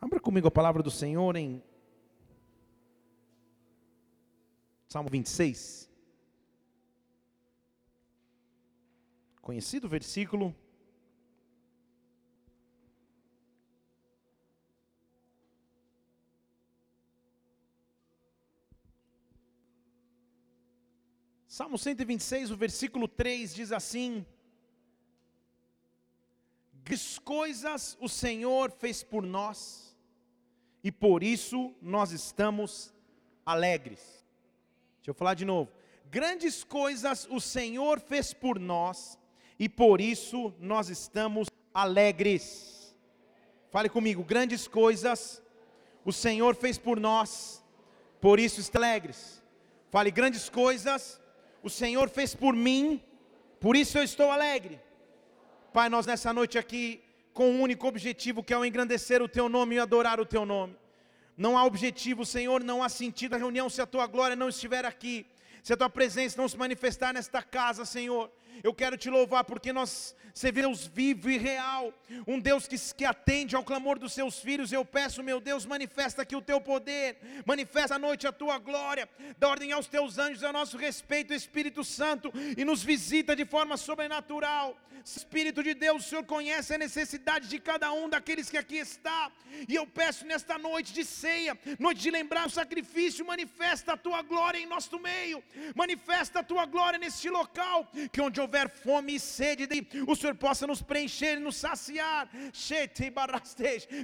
Abra comigo a palavra do Senhor em Salmo 26. Conhecido versículo. Salmo 126, o versículo 3 diz assim: Grandes coisas o Senhor fez por nós, e por isso nós estamos alegres. Deixa eu falar de novo. Grandes coisas o Senhor fez por nós, e por isso nós estamos alegres. Fale comigo, grandes coisas o Senhor fez por nós, por isso estamos alegres. Fale, grandes coisas o Senhor fez por mim, por isso eu estou alegre. Pai, nós nessa noite aqui, com um único objetivo, que é o engrandecer o Teu nome e adorar o Teu nome. Não há objetivo, Senhor, não há sentido a reunião se a Tua glória não estiver aqui, se a Tua presença não se manifestar nesta casa, Senhor. Eu quero te louvar porque nós Deus vivo e real, um Deus que, que atende ao clamor dos seus filhos. Eu peço, meu Deus, manifesta aqui o teu poder, manifesta à noite a tua glória, dá ordem aos teus anjos a nosso respeito, Espírito Santo, e nos visita de forma sobrenatural. Espírito de Deus, o Senhor conhece a necessidade de cada um daqueles que aqui está, e eu peço nesta noite de ceia, noite de lembrar o sacrifício, manifesta a tua glória em nosso meio, manifesta a tua glória neste local, que onde houver fome e sede, o Senhor possa nos preencher e nos saciar.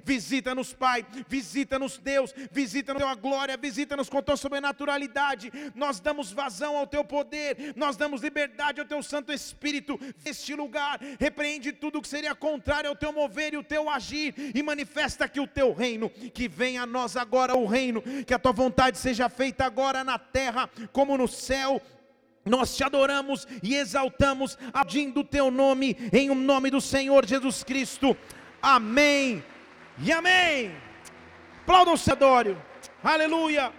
Visita-nos, Pai, visita-nos, Deus, visita-nos a glória, visita-nos com a tua sobrenaturalidade. Nós damos vazão ao teu poder, nós damos liberdade ao teu Santo Espírito neste lugar. Repreende tudo que seria contrário ao teu mover e o teu agir, e manifesta que o teu reino, que venha a nós agora o reino, que a tua vontade seja feita agora na terra como no céu. Nós te adoramos e exaltamos, agindo o teu nome, em o nome do Senhor Jesus Cristo. Amém e amém. Aplaudam o Sedório. Aleluia.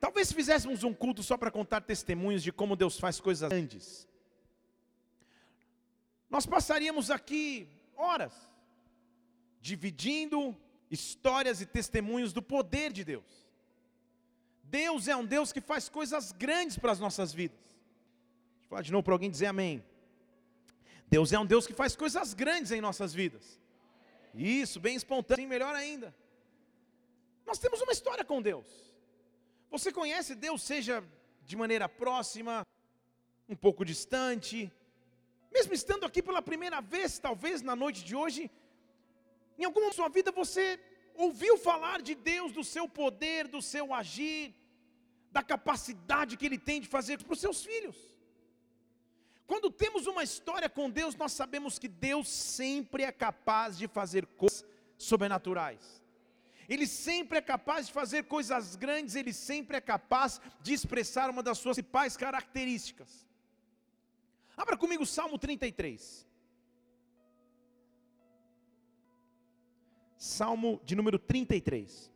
Talvez fizéssemos um culto só para contar testemunhos de como Deus faz coisas grandes. Nós passaríamos aqui horas dividindo histórias e testemunhos do poder de Deus. Deus é um Deus que faz coisas grandes para as nossas vidas. Deixa eu falar de novo para alguém dizer amém. Deus é um Deus que faz coisas grandes em nossas vidas. Isso, bem espontâneo, melhor ainda. Nós temos uma história com Deus. Você conhece Deus, seja de maneira próxima, um pouco distante, mesmo estando aqui pela primeira vez, talvez na noite de hoje, em alguma sua vida você ouviu falar de Deus, do seu poder, do seu agir, da capacidade que Ele tem de fazer para os seus filhos. Quando temos uma história com Deus, nós sabemos que Deus sempre é capaz de fazer coisas sobrenaturais. Ele sempre é capaz de fazer coisas grandes, ele sempre é capaz de expressar uma das suas principais características. Abra comigo Salmo 33. Salmo de número 33.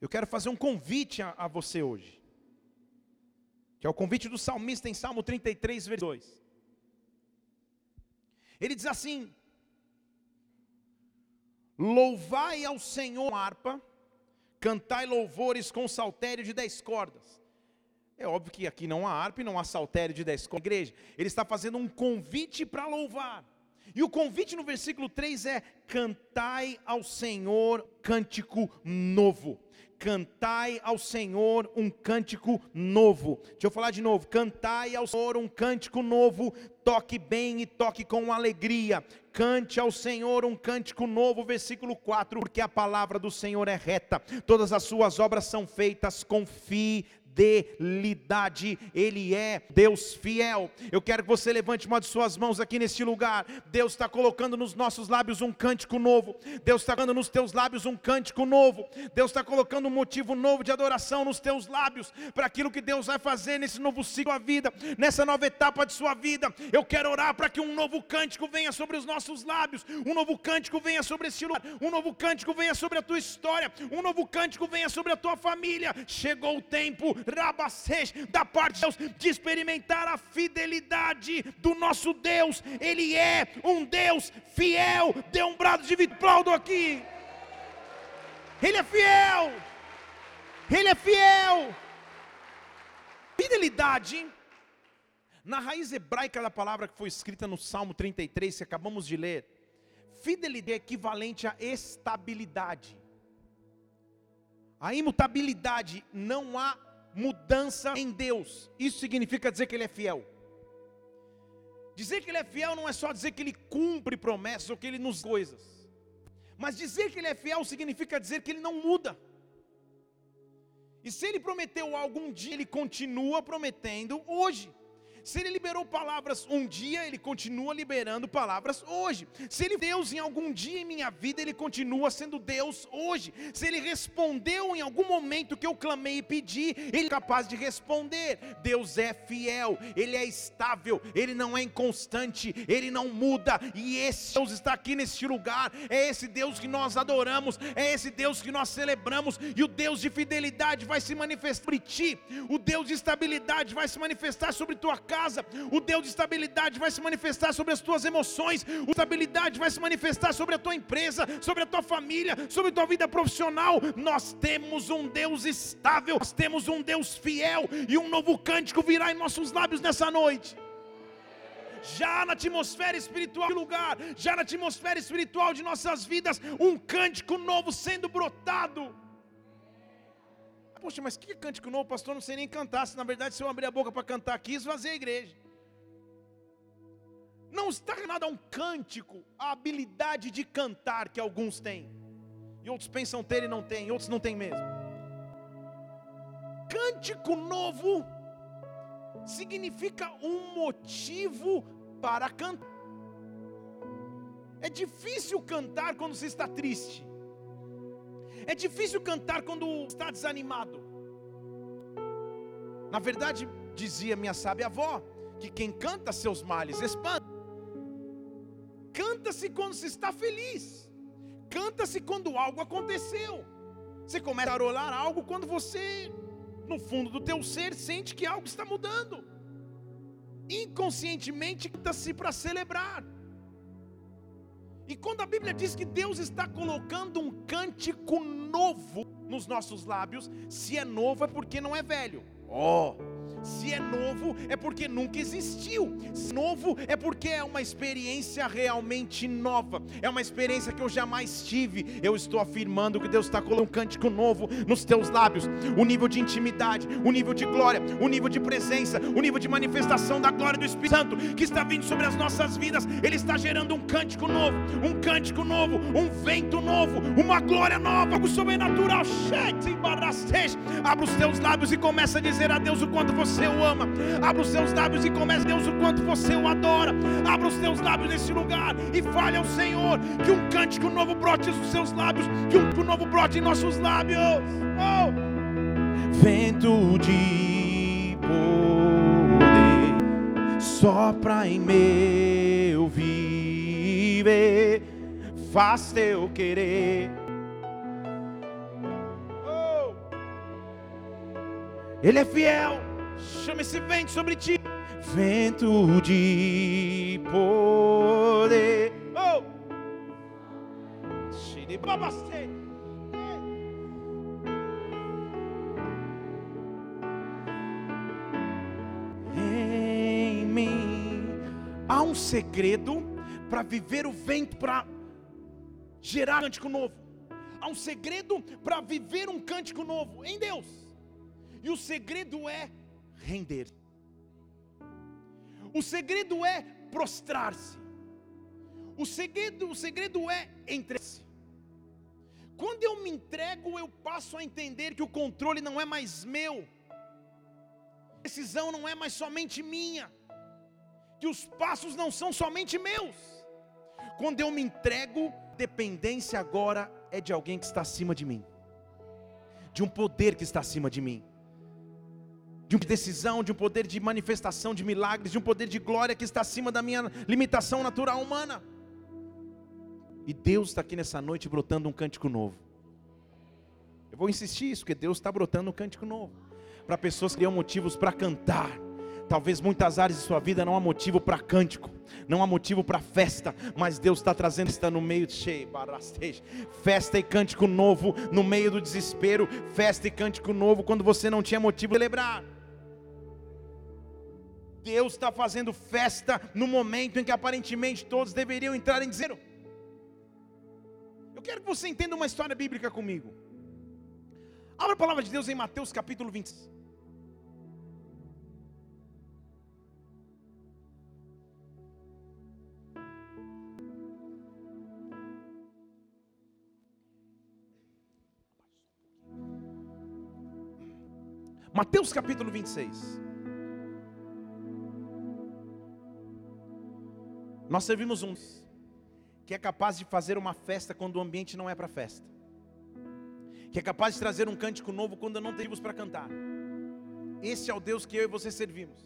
Eu quero fazer um convite a, a, você hoje, que é o convite do salmista em Salmo 33, versículo 2. Ele diz assim: Louvai ao Senhor harpa, cantai louvores com saltério de dez cordas. É óbvio que aqui não há harpa e não há saltério de 10 com a igreja. Ele está fazendo um convite para louvar. E o convite no versículo 3 é: cantai ao Senhor cântico novo. Cantai ao Senhor um cântico novo. Deixa eu falar de novo. Cantai ao Senhor um cântico novo. Toque bem e toque com alegria. Cante ao Senhor um cântico novo. Versículo 4: Porque a palavra do Senhor é reta, todas as suas obras são feitas com fidelidade fidelidade, Ele é Deus fiel. Eu quero que você levante uma de suas mãos aqui neste lugar. Deus está colocando nos nossos lábios um cântico novo, Deus está colocando nos teus lábios um cântico novo, Deus está colocando um motivo novo de adoração nos teus lábios, para aquilo que Deus vai fazer nesse novo ciclo da vida, nessa nova etapa de sua vida. Eu quero orar para que um novo cântico venha sobre os nossos lábios, um novo cântico venha sobre este lugar, um novo cântico venha sobre a tua história, um novo cântico venha sobre a tua família. Chegou o tempo rabacês, da parte de Deus, de experimentar a fidelidade do nosso Deus. Ele é um Deus fiel. Dê um brado de vitória aqui. Ele é fiel. Ele é fiel. Fidelidade, na raiz hebraica da palavra que foi escrita no Salmo 33, que acabamos de ler, fidelidade é equivalente a estabilidade. A imutabilidade, não há mudança em Deus. Isso significa dizer que Ele é fiel. Dizer que Ele é fiel não é só dizer que Ele cumpre promessas ou que Ele nos coisas. Mas dizer que Ele é fiel significa dizer que Ele não muda. E se Ele prometeu algum dia, Ele continua prometendo hoje. Se ele liberou palavras um dia, ele continua liberando palavras hoje. Se ele Deus em algum dia em minha vida, ele continua sendo Deus hoje. Se ele respondeu em algum momento que eu clamei e pedi, ele é capaz de responder. Deus é fiel, ele é estável, ele não é inconstante, ele não muda. E esse Deus está aqui neste lugar. É esse Deus que nós adoramos, é esse Deus que nós celebramos. E o Deus de fidelidade vai se manifestar sobre ti. O Deus de estabilidade vai se manifestar sobre tua casa casa, o Deus de estabilidade vai se manifestar sobre as tuas emoções, a estabilidade vai se manifestar sobre a tua empresa, sobre a tua família, sobre a tua vida profissional. Nós temos um Deus estável, nós temos um Deus fiel, e um novo cântico virá em nossos lábios nessa noite já na atmosfera espiritual do lugar, já na atmosfera espiritual de nossas vidas, um cântico novo sendo brotado. Poxa, mas que cântico novo, pastor? Não sei nem cantar. Se na verdade, se eu abrir a boca para cantar aqui, esvaziei a igreja. Não está nada a um cântico, a habilidade de cantar que alguns têm, e outros pensam ter e não têm, outros não têm mesmo. Cântico novo significa um motivo para cantar. É difícil cantar quando se está triste. É difícil cantar quando está desanimado. Na verdade, dizia minha sábia avó, que quem canta seus males espanta. Canta-se quando se está feliz. Canta-se quando algo aconteceu. Você começa a rolar algo quando você, no fundo do teu ser, sente que algo está mudando. Inconscientemente canta-se para celebrar. E quando a Bíblia diz que Deus está colocando um cântico novo nos nossos lábios, se é novo é porque não é velho. Oh, se é novo, é porque nunca existiu. Se novo, é porque é uma experiência realmente nova. É uma experiência que eu jamais tive. Eu estou afirmando que Deus está colocando um cântico novo nos teus lábios. O nível de intimidade, o nível de glória, o nível de presença, o nível de manifestação da glória do Espírito Santo que está vindo sobre as nossas vidas. Ele está gerando um cântico novo, um cântico novo, um vento novo, uma glória nova, algo sobrenatural. Abra os teus lábios e começa a dizer a Deus o quanto você o ama. Abra os seus lábios e comece Deus o quanto você o adora. Abra os teus lábios nesse lugar e fale ao Senhor que um cântico novo brote nos seus lábios, que um novo brote em nossos lábios. Oh! Vento de poder sopra em meu viver, faz teu querer. Oh! Ele é fiel. Chama esse vento sobre ti. Vento de poder. Oh! Em mim há um segredo para viver o vento, para gerar um cântico novo. Há um segredo para viver um cântico novo em Deus. E o segredo é render. O segredo é prostrar-se. O segredo, o segredo é entregar-se. Quando eu me entrego, eu passo a entender que o controle não é mais meu. A decisão não é mais somente minha. Que os passos não são somente meus. Quando eu me entrego, dependência agora é de alguém que está acima de mim. De um poder que está acima de mim de uma decisão, de um poder de manifestação de milagres, de um poder de glória que está acima da minha limitação natural humana. E Deus está aqui nessa noite brotando um cântico novo. Eu vou insistir isso, porque Deus está brotando um cântico novo. para pessoas que criam motivos para cantar. Talvez muitas áreas de sua vida não há motivo para cântico, não há motivo para festa, mas Deus está trazendo, está no meio de festa e cântico novo no meio do desespero, festa e cântico novo quando você não tinha motivo de celebrar. Deus está fazendo festa no momento em que aparentemente todos deveriam entrar em desespero. Eu quero que você entenda uma história bíblica comigo. Abra a palavra de Deus em Mateus capítulo 20. Mateus capítulo 26. Nós servimos uns que é capaz de fazer uma festa quando o ambiente não é para festa que é capaz de trazer um cântico novo quando não temos para cantar. Esse é o Deus que eu e você servimos.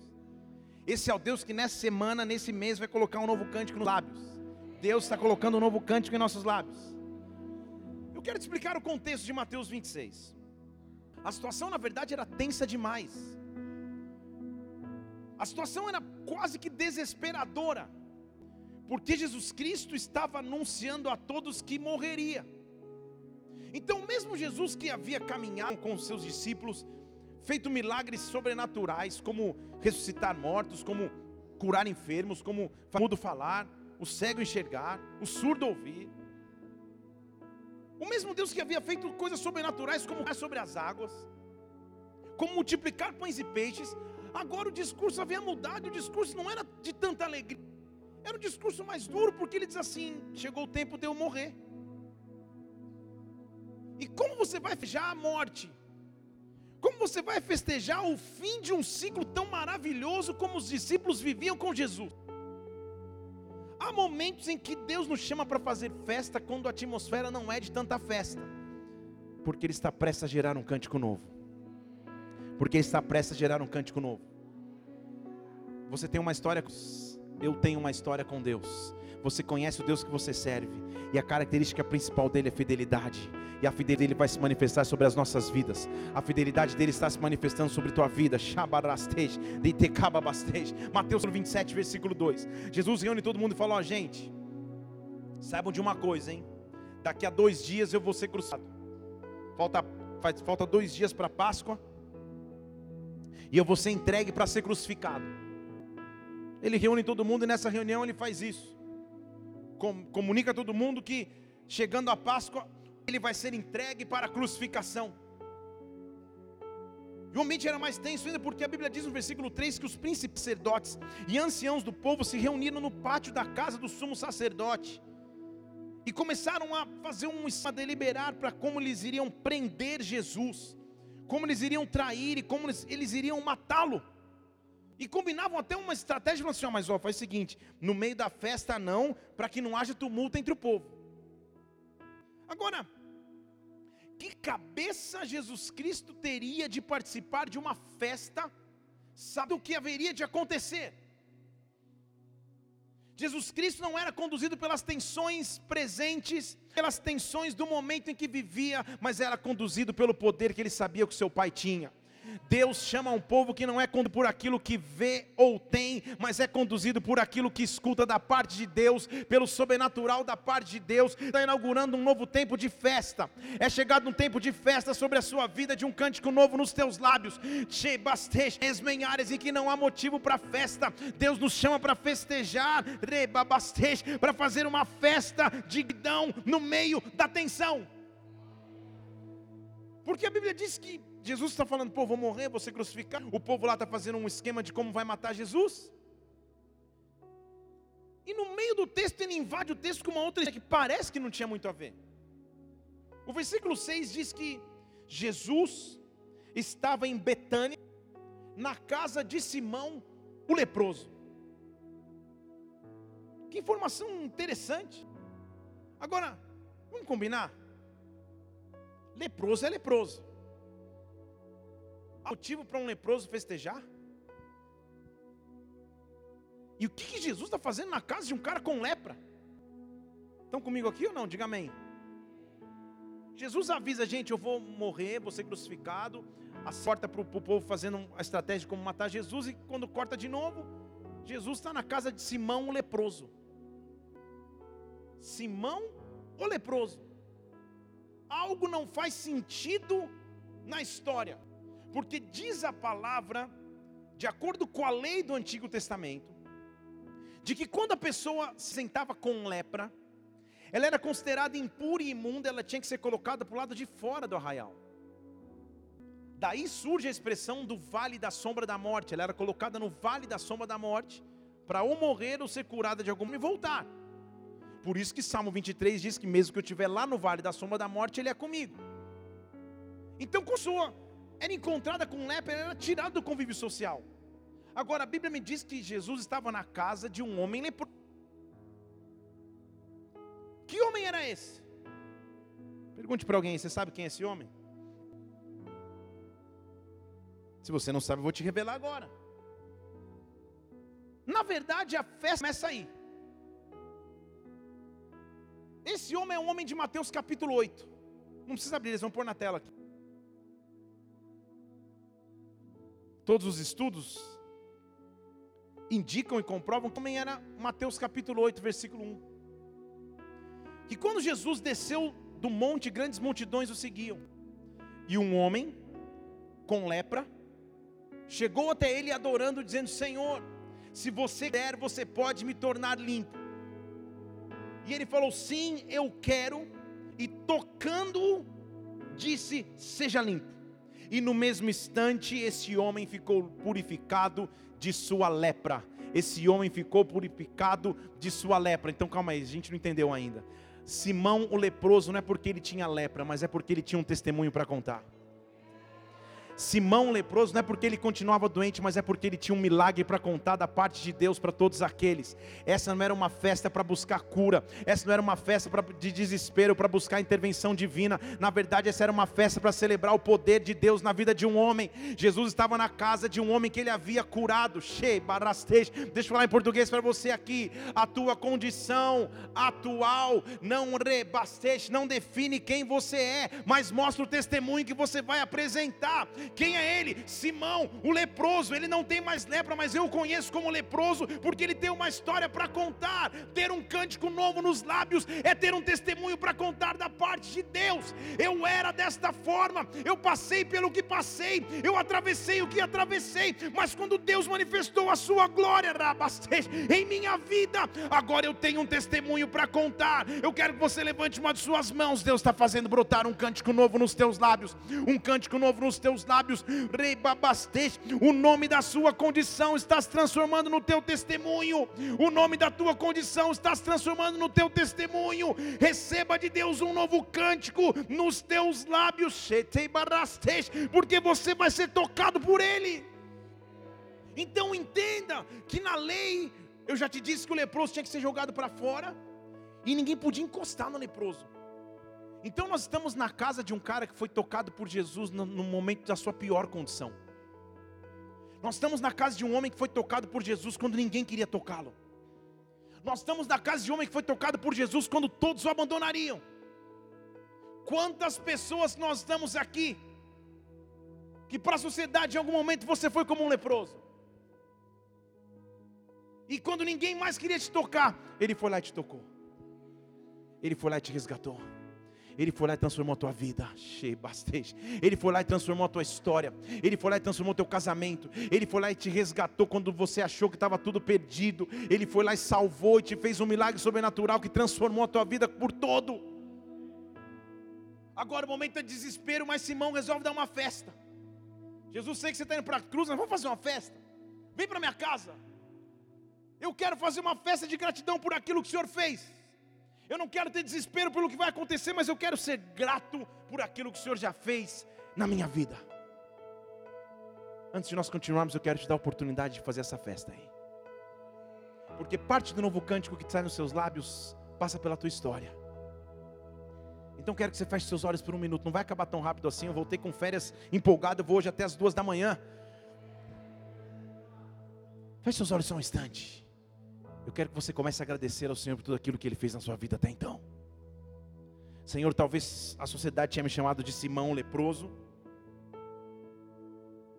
Esse é o Deus que nessa semana, nesse mês, vai colocar um novo cântico nos lábios. Deus está colocando um novo cântico em nossos lábios. Eu quero te explicar o contexto de Mateus 26. A situação, na verdade, era tensa demais. A situação era quase que desesperadora, porque Jesus Cristo estava anunciando a todos que morreria. Então, mesmo Jesus que havia caminhado com os seus discípulos, feito milagres sobrenaturais, como ressuscitar mortos, como curar enfermos, como o mudo falar, o cego enxergar, o surdo ouvir. O mesmo Deus que havia feito coisas sobrenaturais, como sobre as águas, como multiplicar pães e peixes, agora o discurso havia mudado, o discurso não era de tanta alegria, era um discurso mais duro, porque ele diz assim: chegou o tempo de eu morrer. E como você vai festejar a morte? Como você vai festejar o fim de um ciclo tão maravilhoso como os discípulos viviam com Jesus? Há momentos em que Deus nos chama para fazer festa quando a atmosfera não é de tanta festa, porque Ele está prestes a gerar um cântico novo. Porque Ele está prestes a gerar um cântico novo. Você tem uma história, eu tenho uma história com Deus. Você conhece o Deus que você serve, e a característica principal dele é fidelidade e a fidelidade dele vai se manifestar sobre as nossas vidas. A fidelidade dele está se manifestando sobre tua vida. Mateus 27, versículo 2. Jesus reúne todo mundo e fala: Ó, oh, gente, saibam de uma coisa, hein? Daqui a dois dias eu vou ser crucificado. Falta, faz, falta dois dias para Páscoa. E eu vou ser entregue para ser crucificado. Ele reúne todo mundo e nessa reunião ele faz isso. Com, comunica a todo mundo que chegando a Páscoa ele vai ser entregue para a crucificação. E o ambiente era mais tenso ainda porque a Bíblia diz no versículo 3 que os príncipes sacerdotes e anciãos do povo se reuniram no pátio da casa do sumo sacerdote e começaram a fazer um a deliberar para como eles iriam prender Jesus, como eles iriam trair e como eles, eles iriam matá-lo. E combinavam até uma estratégia, falando assim: mas ó, faz o seguinte, no meio da festa não, para que não haja tumulto entre o povo. Agora, que cabeça Jesus Cristo teria de participar de uma festa, sabe o que haveria de acontecer? Jesus Cristo não era conduzido pelas tensões presentes, pelas tensões do momento em que vivia, mas era conduzido pelo poder que ele sabia que seu pai tinha. Deus chama um povo que não é conduzido por aquilo que vê ou tem, mas é conduzido por aquilo que escuta da parte de Deus, pelo sobrenatural da parte de Deus. Está inaugurando um novo tempo de festa. É chegado um tempo de festa sobre a sua vida, de um cântico novo nos teus lábios. Esmenhares em que não há motivo para festa. Deus nos chama para festejar, para fazer uma festa de gidão no meio da tensão. Porque a Bíblia diz que Jesus está falando, pô, vou morrer, vou ser crucificado. O povo lá está fazendo um esquema de como vai matar Jesus. E no meio do texto ele invade o texto com uma outra que parece que não tinha muito a ver. O versículo 6 diz que Jesus estava em Betânia, na casa de Simão, o leproso. Que informação interessante. Agora, vamos combinar? Leproso é leproso motivo para um leproso festejar? E o que, que Jesus está fazendo na casa de um cara com lepra? Estão comigo aqui ou não? Diga amém. Jesus avisa a gente: eu vou morrer, vou ser crucificado. a corta para o povo fazendo a estratégia de como matar Jesus, e quando corta de novo, Jesus está na casa de Simão o leproso. Simão o leproso. Algo não faz sentido na história, porque diz a palavra, de acordo com a lei do Antigo Testamento, de que quando a pessoa se sentava com lepra, ela era considerada impura e imunda, ela tinha que ser colocada para o lado de fora do arraial. Daí surge a expressão do vale da sombra da morte. Ela era colocada no vale da sombra da morte, para ou morrer ou ser curada de alguma e voltar. Por isso que Salmo 23 diz que mesmo que eu estiver lá no vale da sombra da morte, Ele é comigo. Então, quando a pessoa era encontrada com lepra, ela era tirada do convívio social. Agora, a Bíblia me diz que Jesus estava na casa de um homem leproso. Que homem era esse? Pergunte para alguém, você sabe quem é esse homem? Se você não sabe, eu vou te revelar agora. Na verdade, a festa começa aí. Esse homem é um homem de Mateus capítulo 8. Não precisa abrir, eles vão pôr na tela aqui. Todos os estudos indicam e comprovam também era Mateus capítulo 8, versículo 1. Que quando Jesus desceu do monte, grandes multidões o seguiam. E um homem com lepra chegou até ele adorando, dizendo: Senhor, se você der, você pode me tornar limpo. E ele falou: Sim, eu quero. E tocando-o, disse: Seja limpo. E no mesmo instante, esse homem ficou purificado de sua lepra. Esse homem ficou purificado de sua lepra. Então calma aí, a gente não entendeu ainda. Simão o leproso não é porque ele tinha lepra, mas é porque ele tinha um testemunho para contar. Simão leproso não é porque ele continuava doente, mas é porque ele tinha um milagre para contar da parte de Deus para todos aqueles. Essa não era uma festa para buscar cura, essa não era uma festa pra, de desespero para buscar intervenção divina. Na verdade, essa era uma festa para celebrar o poder de Deus na vida de um homem. Jesus estava na casa de um homem que ele havia curado. Deixa eu falar em português para você aqui. A tua condição atual não rebasteje, não define quem você é, mas mostra o testemunho que você vai apresentar. Quem é ele? Simão, o leproso. Ele não tem mais lepra, mas eu o conheço como leproso, porque ele tem uma história para contar. Ter um cântico novo nos lábios é ter um testemunho para contar da parte de Deus. Eu era desta forma, eu passei pelo que passei, eu atravessei o que atravessei, mas quando Deus manifestou a sua glória em minha vida, agora eu tenho um testemunho para contar. Eu quero que você levante uma de suas mãos. Deus está fazendo brotar um cântico novo nos teus lábios, um cântico novo nos teus lábios lábios, Rei o nome da sua condição está se transformando no teu testemunho, o nome da tua condição está se transformando no teu testemunho. Receba de Deus um novo cântico nos teus lábios, porque você vai ser tocado por Ele. Então entenda que na lei, eu já te disse que o leproso tinha que ser jogado para fora, e ninguém podia encostar no leproso. Então nós estamos na casa de um cara que foi tocado por Jesus no, momento da sua pior condição. Nós estamos na casa de um homem que foi tocado por Jesus quando ninguém queria tocá-lo. Nós estamos na casa de um homem que foi tocado por Jesus quando todos o abandonariam. Quantas pessoas nós estamos aqui que para a sociedade em algum momento você foi como um leproso. E quando ninguém mais queria te tocar, ele foi lá e te tocou. Ele foi lá e te resgatou. Ele foi lá e transformou a tua vida. Ele foi lá e transformou a tua história. Ele foi lá e transformou o teu casamento. Ele foi lá e te resgatou quando você achou que estava tudo perdido. Ele foi lá e salvou e te fez um milagre sobrenatural que transformou a tua vida por todo. Agora o momento é desespero, mas Simão resolve dar uma festa. Jesus sei que você está indo para a cruz, nós vamos fazer uma festa. Vem para minha casa. Eu quero fazer uma festa de gratidão por aquilo que o Senhor fez. Eu não quero ter desespero pelo que vai acontecer, mas eu quero ser grato por aquilo que o Senhor já fez na minha vida. Antes de nós continuarmos, eu quero te dar a oportunidade de fazer essa festa aí. Porque parte do novo cântico que sai nos seus lábios passa pela tua história. Então quero que você feche seus olhos por um minuto. Não vai acabar tão rápido assim. Eu voltei com férias empolgado. Eu vou hoje até as duas da manhã. Feche seus olhos só um instante. Eu quero que você comece a agradecer ao Senhor por tudo aquilo que Ele fez na sua vida até então. Senhor, talvez a sociedade tenha me chamado de Simão leproso.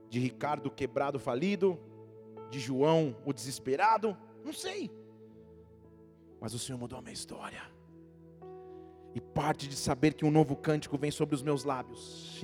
de Ricardo quebrado, falido, de João o desesperado, não sei. Mas o Senhor mudou a minha história. E parte de saber que um novo cântico vem sobre os meus lábios,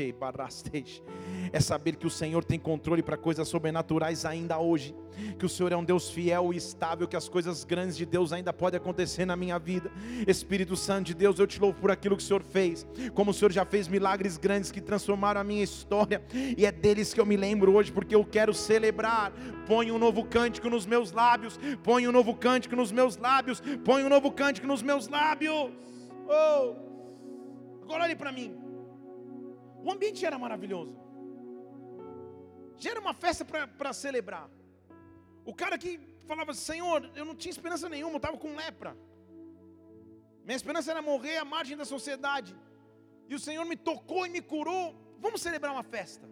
é saber que o Senhor tem controle para coisas sobrenaturais ainda hoje, que o Senhor é um Deus fiel e estável, que as coisas grandes de Deus ainda podem acontecer na minha vida. Espírito Santo de Deus, eu te louvo por aquilo que o Senhor fez, como o Senhor já fez milagres grandes que transformaram a minha história, e é deles que eu me lembro hoje, porque eu quero celebrar. Põe um novo cântico nos meus lábios, põe um novo cântico nos meus lábios, põe um novo cântico nos meus lábios. Oh! Agora olhe para mim. O ambiente era maravilhoso. Já era uma festa para celebrar. O cara que falava, Senhor, eu não tinha esperança nenhuma, eu estava com lepra. Minha esperança era morrer à margem da sociedade. E o Senhor me tocou e me curou. Vamos celebrar uma festa.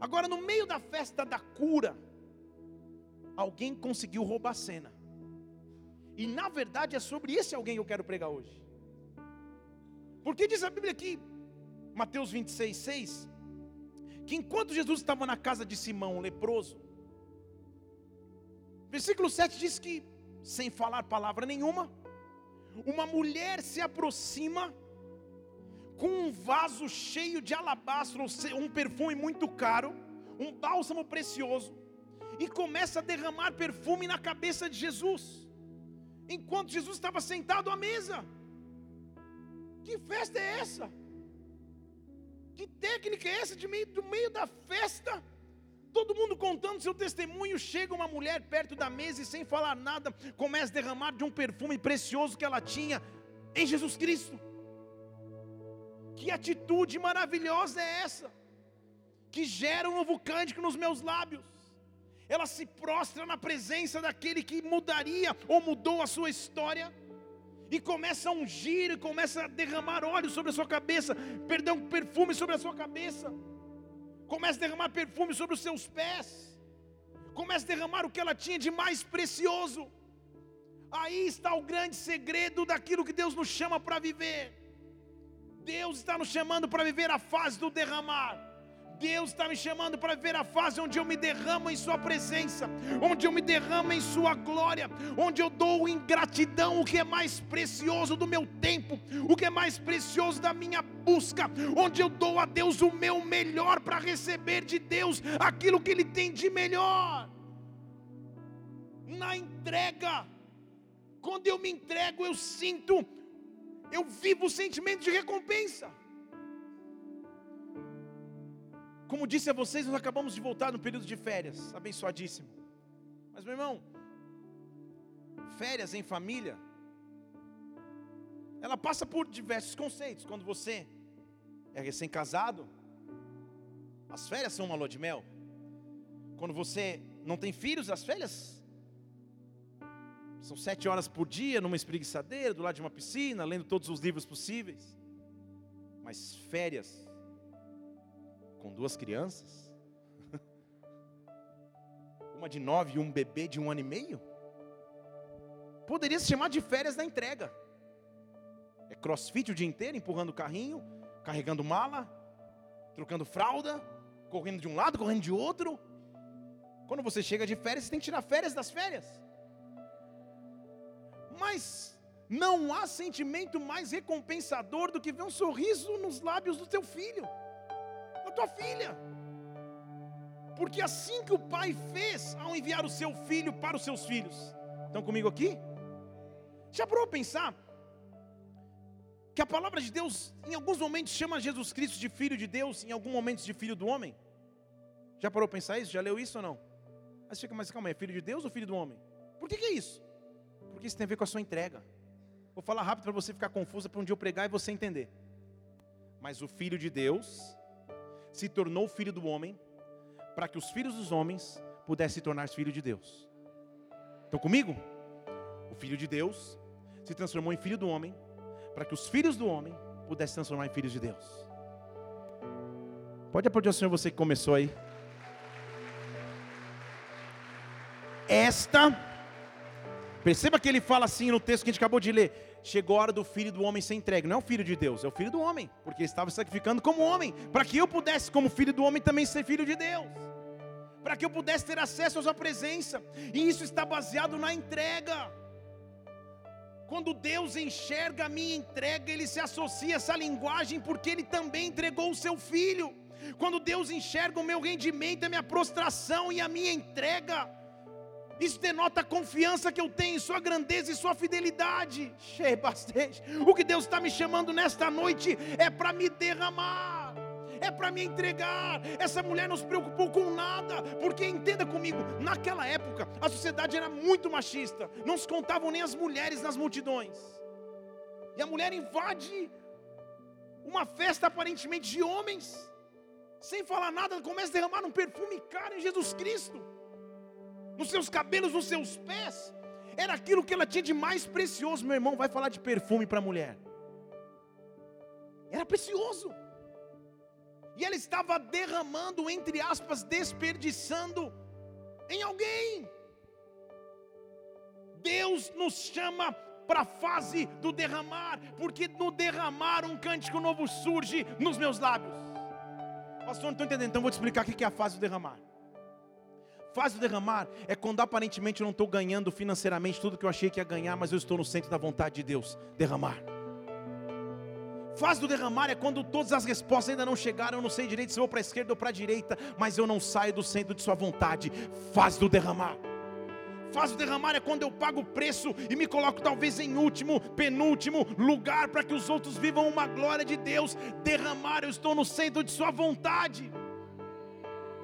Agora, no meio da festa da cura, alguém conseguiu roubar a cena. E na verdade é sobre esse alguém que eu quero pregar hoje. Porque diz a Bíblia aqui, Mateus 26, 6, que enquanto Jesus estava na casa de Simão, leproso, versículo 7 diz que, sem falar palavra nenhuma, uma mulher se aproxima com um vaso cheio de alabastro, um perfume muito caro, um bálsamo precioso, e começa a derramar perfume na cabeça de Jesus enquanto Jesus estava sentado à mesa. Que festa é essa? Que técnica é essa de meio, do meio da festa? Todo mundo contando seu testemunho, chega uma mulher perto da mesa e sem falar nada, começa a derramar de um perfume precioso que ela tinha em Jesus Cristo. Que atitude maravilhosa é essa? Que gera um novo cântico nos meus lábios ela se prostra na presença daquele que mudaria ou mudou a sua história, e começa a ungir, e começa a derramar óleo sobre a sua cabeça, perdão, perfume sobre a sua cabeça, começa a derramar perfume sobre os seus pés, começa a derramar o que ela tinha de mais precioso. Aí está o grande segredo daquilo que Deus nos chama para viver. Deus está nos chamando para viver a fase do derramar. Deus está me chamando para ver a fase onde eu me derramo em Sua presença, onde eu me derramo em Sua glória, onde eu dou em gratidão o que é mais precioso do meu tempo, o que é mais precioso da minha busca, onde eu dou a Deus o meu melhor para receber de Deus aquilo que Ele tem de melhor. Na entrega, quando eu me entrego, eu sinto, eu vivo o sentimento de recompensa. Como disse a vocês, nós acabamos de voltar no período de férias, abençoadíssimo. Mas meu irmão, férias em família, ela passa por diversos conceitos. Quando você é recém-casado, as férias são uma lua de mel. Quando você não tem filhos, as férias são sete horas por dia numa espreguiçadeira, do lado de uma piscina, lendo todos os livros possíveis. Mas férias com duas crianças, uma de nove e um bebê de um ano e meio, poderia se chamar de férias da entrega. É crossfit o dia inteiro, empurrando o carrinho, carregando mala, trocando fralda, correndo de um lado, correndo de outro. Quando você chega de férias, você tem que tirar férias das férias. Mas não há sentimento mais recompensador do que ver um sorriso nos lábios do teu filho tua filha. Porque assim que o pai fez ao enviar o seu filho para os seus filhos. Estão comigo aqui? Já parou pensar que a palavra de Deus em alguns momentos chama Jesus Cristo de filho de Deus, em alguns momentos de filho do homem? Já parou pensar isso? Já leu isso ou não? Aí você fica, mas calma, é filho de Deus ou filho do homem? Por que, que é isso? Porque isso tem a ver com a sua entrega. Vou falar rápido para você ficar confusa para um dia eu pregar e você entender. Mas o filho de Deus se tornou filho do homem, para que os filhos dos homens pudessem se tornar filhos de Deus. Estão comigo? O filho de Deus se transformou em filho do homem, para que os filhos do homem pudessem se transformar em filhos de Deus. Pode aplaudir o Senhor, você que começou aí. Esta Perceba que ele fala assim no texto que a gente acabou de ler: chegou a hora do filho do homem ser entregue. Não é o filho de Deus, é o filho do homem, porque ele estava sacrificando como homem, para que eu pudesse, como filho do homem, também ser filho de Deus, para que eu pudesse ter acesso à sua presença, e isso está baseado na entrega. Quando Deus enxerga a minha entrega, Ele se associa a essa linguagem, porque Ele também entregou o seu filho. Quando Deus enxerga o meu rendimento, a minha prostração e a minha entrega, isso denota a confiança que eu tenho em Sua grandeza e Sua fidelidade. O que Deus está me chamando nesta noite é para me derramar, é para me entregar. Essa mulher não se preocupou com nada, porque entenda comigo, naquela época a sociedade era muito machista, não se contavam nem as mulheres nas multidões, e a mulher invade uma festa aparentemente de homens, sem falar nada, começa a derramar um perfume caro em Jesus Cristo nos seus cabelos, nos seus pés, era aquilo que ela tinha de mais precioso. Meu irmão vai falar de perfume para a mulher, era precioso, e ela estava derramando, entre aspas, desperdiçando em alguém. Deus nos chama para a fase do derramar, porque no derramar um cântico novo surge nos meus lábios. Pastor, não estou entendendo, então vou te explicar o que é a fase do derramar o derramar é quando aparentemente eu não estou ganhando financeiramente tudo que eu achei que ia ganhar, mas eu estou no centro da vontade de Deus. Derramar. Do derramar é quando todas as respostas ainda não chegaram, eu não sei direito se vou para a esquerda ou para a direita, mas eu não saio do centro de sua vontade. Do derramar. Do derramar é quando eu pago o preço e me coloco talvez em último, penúltimo lugar para que os outros vivam uma glória de Deus. Derramar, eu estou no centro de sua vontade.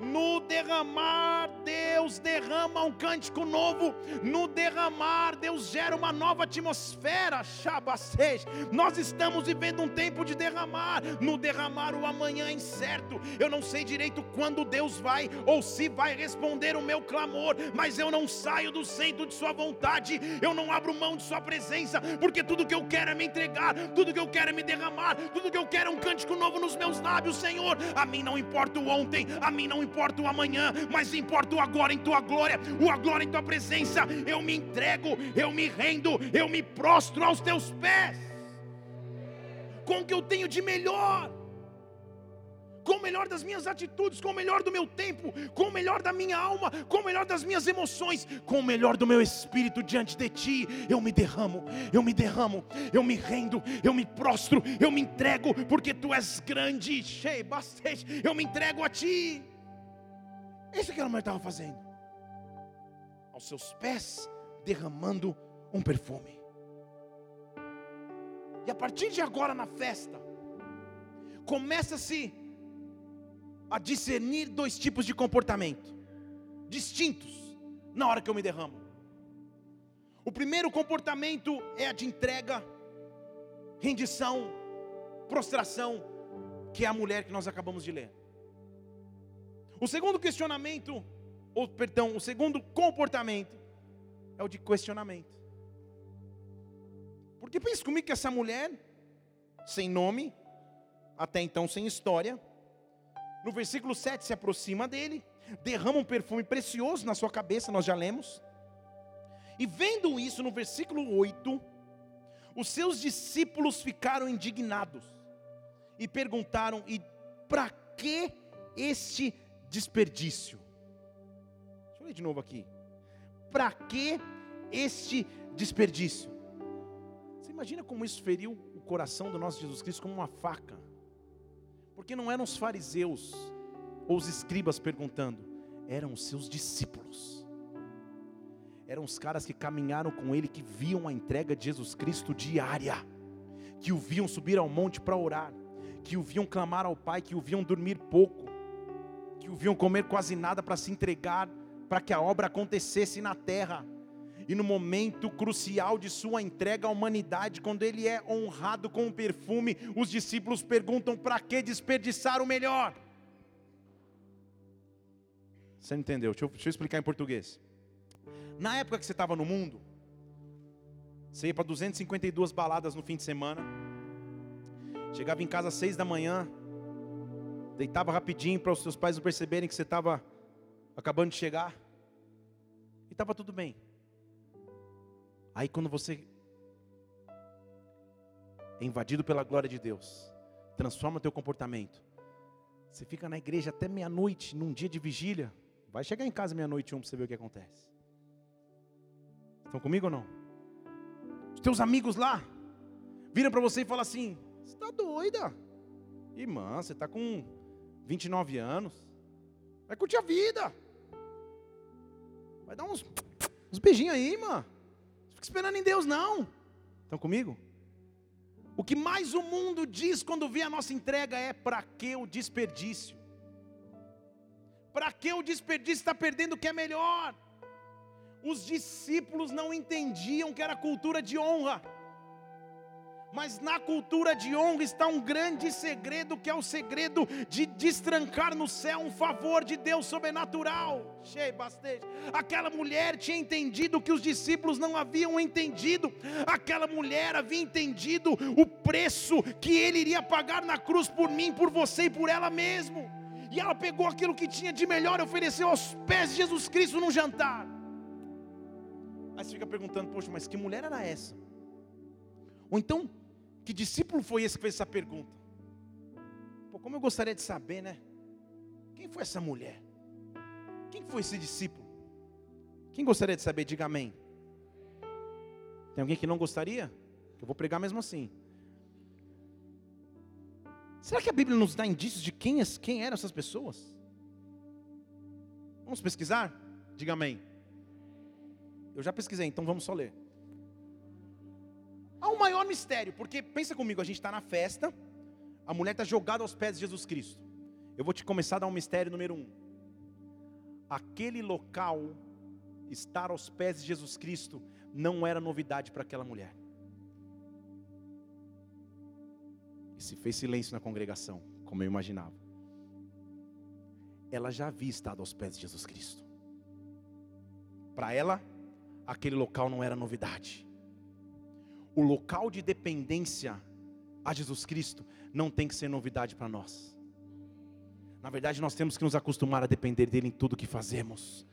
No derramar, Deus derrama um cântico novo. No derramar, Deus gera uma nova atmosfera. Shabasej. Nós estamos vivendo um tempo de derramar. No derramar, o amanhã é incerto. Eu não sei direito quando Deus vai ou se vai responder o meu clamor, mas eu não saio do centro de Sua vontade. Eu não abro mão de Sua presença, porque tudo que eu quero é me entregar, tudo que eu quero é me derramar, tudo que eu quero é um cântico novo nos meus lábios, Senhor. A mim não importa o ontem, a mim não importa importa o amanhã, mas importa o agora em tua glória, o agora em tua presença. Eu me entrego, eu me rendo, eu me prostro aos teus pés, com o que eu tenho de melhor com o melhor das minhas atitudes, com o melhor do meu tempo, com o melhor da minha alma, com o melhor das minhas emoções, com o melhor do meu espírito diante de Ti. Eu me derramo, eu me derramo, eu me rendo, eu me prostro, eu me entrego, porque Tu és grande, cheio, bastante, eu me entrego a Ti. É isso que a mulher estava fazendo. Aos seus pés, derramando um perfume. E a partir de agora na festa, começa-se a discernir dois tipos de comportamento distintos na hora que eu me derramo. O primeiro comportamento é a de entrega, rendição, prostração, que é a mulher que nós acabamos de ler. O segundo questionamento, ou perdão, o segundo comportamento é o de questionamento. Porque pense comigo que essa mulher, sem nome, até então sem história, no versículo 7 se aproxima dele, derrama um perfume precioso na sua cabeça, nós já lemos. E vendo isso no versículo 8, os seus discípulos ficaram indignados e perguntaram: e para que este desperdício. Deixa eu ler de novo aqui. Para que este desperdício? Você imagina como isso feriu o coração do nosso Jesus Cristo como uma faca? Porque não eram os fariseus ou os escribas perguntando, eram os seus discípulos. Eram os caras que caminharam com ele, que viam a entrega de Jesus Cristo diária, que o viam subir ao monte para orar, que o viam clamar ao Pai, que o viam dormir pouco, que o viam comer quase nada para se entregar, para que a obra acontecesse na terra. E no momento crucial de sua entrega à humanidade, quando ele é honrado com o perfume, os discípulos perguntam: para que desperdiçar o melhor? Você não entendeu? Deixa eu, deixa eu explicar em português. Na época que você estava no mundo, você ia para 252 baladas no fim de semana, chegava em casa às 6 da manhã, Deitava rapidinho para os seus pais não perceberem que você estava acabando de chegar. E estava tudo bem. Aí quando você é invadido pela glória de Deus, transforma teu comportamento. Você fica na igreja até meia-noite, num dia de vigília. Vai chegar em casa meia-noite um para você ver o que acontece. Estão comigo ou não? Os teus amigos lá viram para você e falam assim: Você está doida? Irmã, você está com 29 anos. Vai curtir a vida. Vai dar uns, uns beijinhos aí, irmã. Não fica esperando em Deus, não. Estão comigo? O que mais o mundo diz quando vê a nossa entrega é: para que o desperdício? Para que o desperdício está perdendo o que é melhor? Os discípulos não entendiam que era cultura de honra. Mas na cultura de honra está um grande segredo, que é o segredo de destrancar no céu um favor de Deus sobrenatural. Cheio, bastante. Aquela mulher tinha entendido que os discípulos não haviam entendido. Aquela mulher havia entendido o preço que ele iria pagar na cruz por mim, por você e por ela mesmo. E ela pegou aquilo que tinha de melhor e ofereceu aos pés de Jesus Cristo num jantar. Aí você fica perguntando, poxa, mas que mulher era essa? Ou então, que discípulo foi esse que fez essa pergunta? Pô, como eu gostaria de saber, né? Quem foi essa mulher? Quem foi esse discípulo? Quem gostaria de saber? Diga amém. Tem alguém que não gostaria? Eu vou pregar mesmo assim. Será que a Bíblia nos dá indícios de quem, quem eram essas pessoas? Vamos pesquisar? Diga amém. Eu já pesquisei, então vamos só ler. Há um maior mistério, porque pensa comigo, a gente está na festa, a mulher está jogada aos pés de Jesus Cristo. Eu vou te começar a dar um mistério número um. Aquele local, estar aos pés de Jesus Cristo, não era novidade para aquela mulher. E se fez silêncio na congregação, como eu imaginava. Ela já havia estado aos pés de Jesus Cristo. Para ela, aquele local não era novidade o local de dependência a Jesus Cristo não tem que ser novidade para nós. Na verdade, nós temos que nos acostumar a depender dele em tudo que fazemos.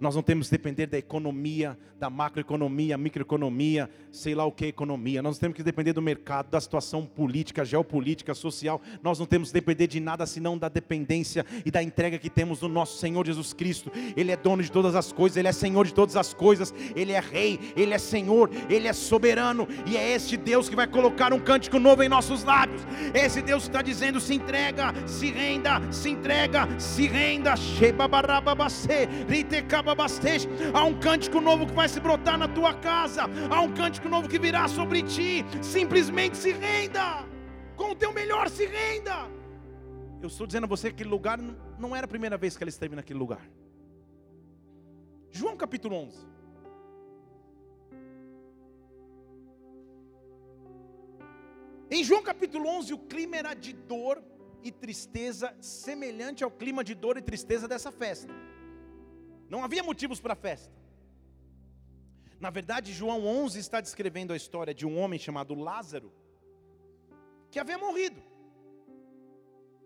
Nós não temos que depender da economia, da macroeconomia, microeconomia, sei lá o que economia. Nós temos que depender do mercado, da situação política, geopolítica, social. Nós não temos que depender de nada senão da dependência e da entrega que temos no nosso Senhor Jesus Cristo. Ele é dono de todas as coisas, ele é Senhor de todas as coisas, ele é rei, ele é Senhor, ele é soberano e é este Deus que vai colocar um cântico novo em nossos lábios. Esse Deus que está dizendo: se entrega, se renda, se entrega, se renda. Sheba barababase, ritecaba Há um cântico novo que vai se brotar na tua casa. Há um cântico novo que virá sobre ti. Simplesmente se renda. Com o teu melhor, se renda. Eu estou dizendo a você que aquele lugar não era a primeira vez que ela esteve naquele lugar. João capítulo 11. Em João capítulo 11, o clima era de dor e tristeza, semelhante ao clima de dor e tristeza dessa festa. Não havia motivos para festa. Na verdade, João 11 está descrevendo a história de um homem chamado Lázaro, que havia morrido.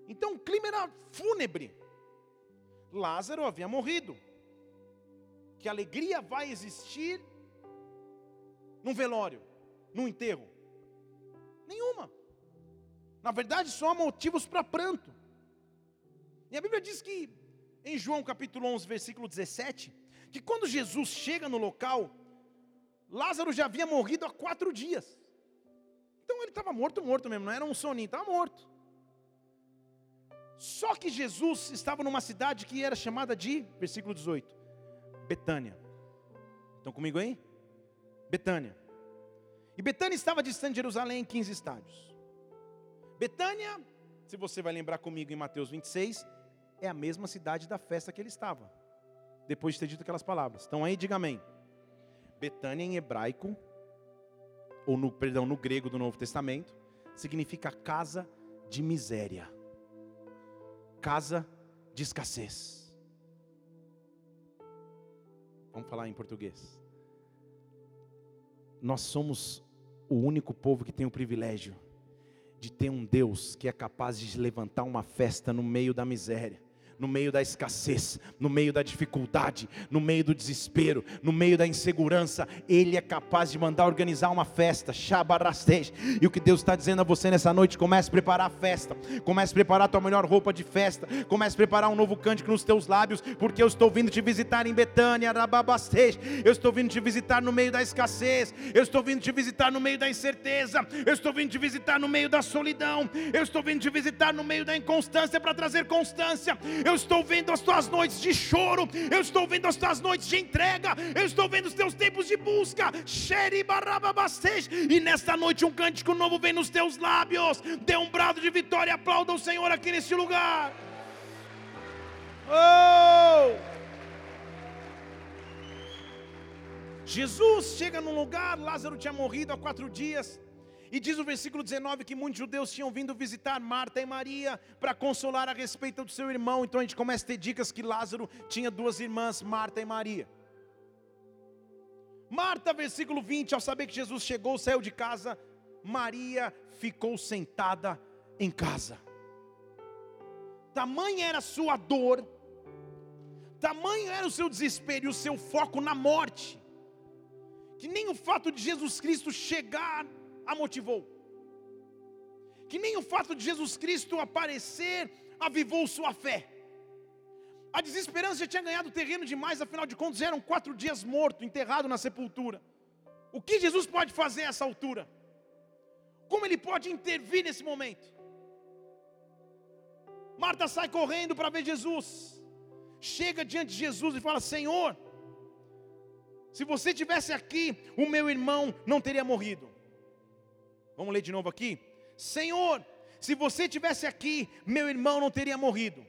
Então o clima era fúnebre. Lázaro havia morrido. Que alegria vai existir num velório, num enterro? Nenhuma. Na verdade, só há motivos para pranto. E a Bíblia diz que em João capítulo 11, versículo 17, que quando Jesus chega no local, Lázaro já havia morrido há quatro dias. Então ele estava morto, morto mesmo, não era um soninho, estava morto. Só que Jesus estava numa cidade que era chamada de, versículo 18, Betânia. Estão comigo aí? Betânia. E Betânia estava distante de Jerusalém em 15 estádios. Betânia, se você vai lembrar comigo em Mateus 26, é a mesma cidade da festa que ele estava. Depois de ter dito aquelas palavras. Então aí, diga amém. Betânia em hebraico, ou no, perdão, no grego do Novo Testamento, significa casa de miséria. Casa de escassez. Vamos falar em português. Nós somos o único povo que tem o privilégio de ter um Deus que é capaz de levantar uma festa no meio da miséria no meio da escassez, no meio da dificuldade, no meio do desespero, no meio da insegurança, Ele é capaz de mandar organizar uma festa, Shabarastej. E o que Deus está dizendo a você nessa noite, comece a preparar a festa, comece a preparar a tua melhor roupa de festa, comece a preparar um novo cântico nos teus lábios, porque eu estou vindo te visitar em Betânia, Rababastej. Eu estou vindo te visitar no meio da escassez, eu estou vindo te visitar no meio da incerteza, eu estou vindo te visitar no meio da solidão, eu estou vindo te visitar no meio da inconstância para trazer constância eu estou vendo as tuas noites de choro, eu estou vendo as tuas noites de entrega, eu estou vendo os teus tempos de busca, e nesta noite um cântico novo vem nos teus lábios, dê um brado de vitória, aplauda o Senhor aqui neste lugar. Oh! Jesus chega num lugar, Lázaro tinha morrido há quatro dias. E diz o versículo 19 que muitos judeus tinham vindo visitar Marta e Maria para consolar a respeito do seu irmão. Então a gente começa a ter dicas que Lázaro tinha duas irmãs, Marta e Maria. Marta, versículo 20, ao saber que Jesus chegou, saiu de casa, Maria ficou sentada em casa. Tamanha era a sua dor, tamanho era o seu desespero e o seu foco na morte, que nem o fato de Jesus Cristo chegar a motivou. Que nem o fato de Jesus Cristo aparecer avivou sua fé. A desesperança já tinha ganhado terreno demais, afinal de contas eram quatro dias morto, enterrado na sepultura. O que Jesus pode fazer a essa altura? Como ele pode intervir nesse momento? Marta sai correndo para ver Jesus, chega diante de Jesus e fala: Senhor, se você tivesse aqui, o meu irmão não teria morrido. Vamos ler de novo aqui? Senhor, se você tivesse aqui, meu irmão não teria morrido.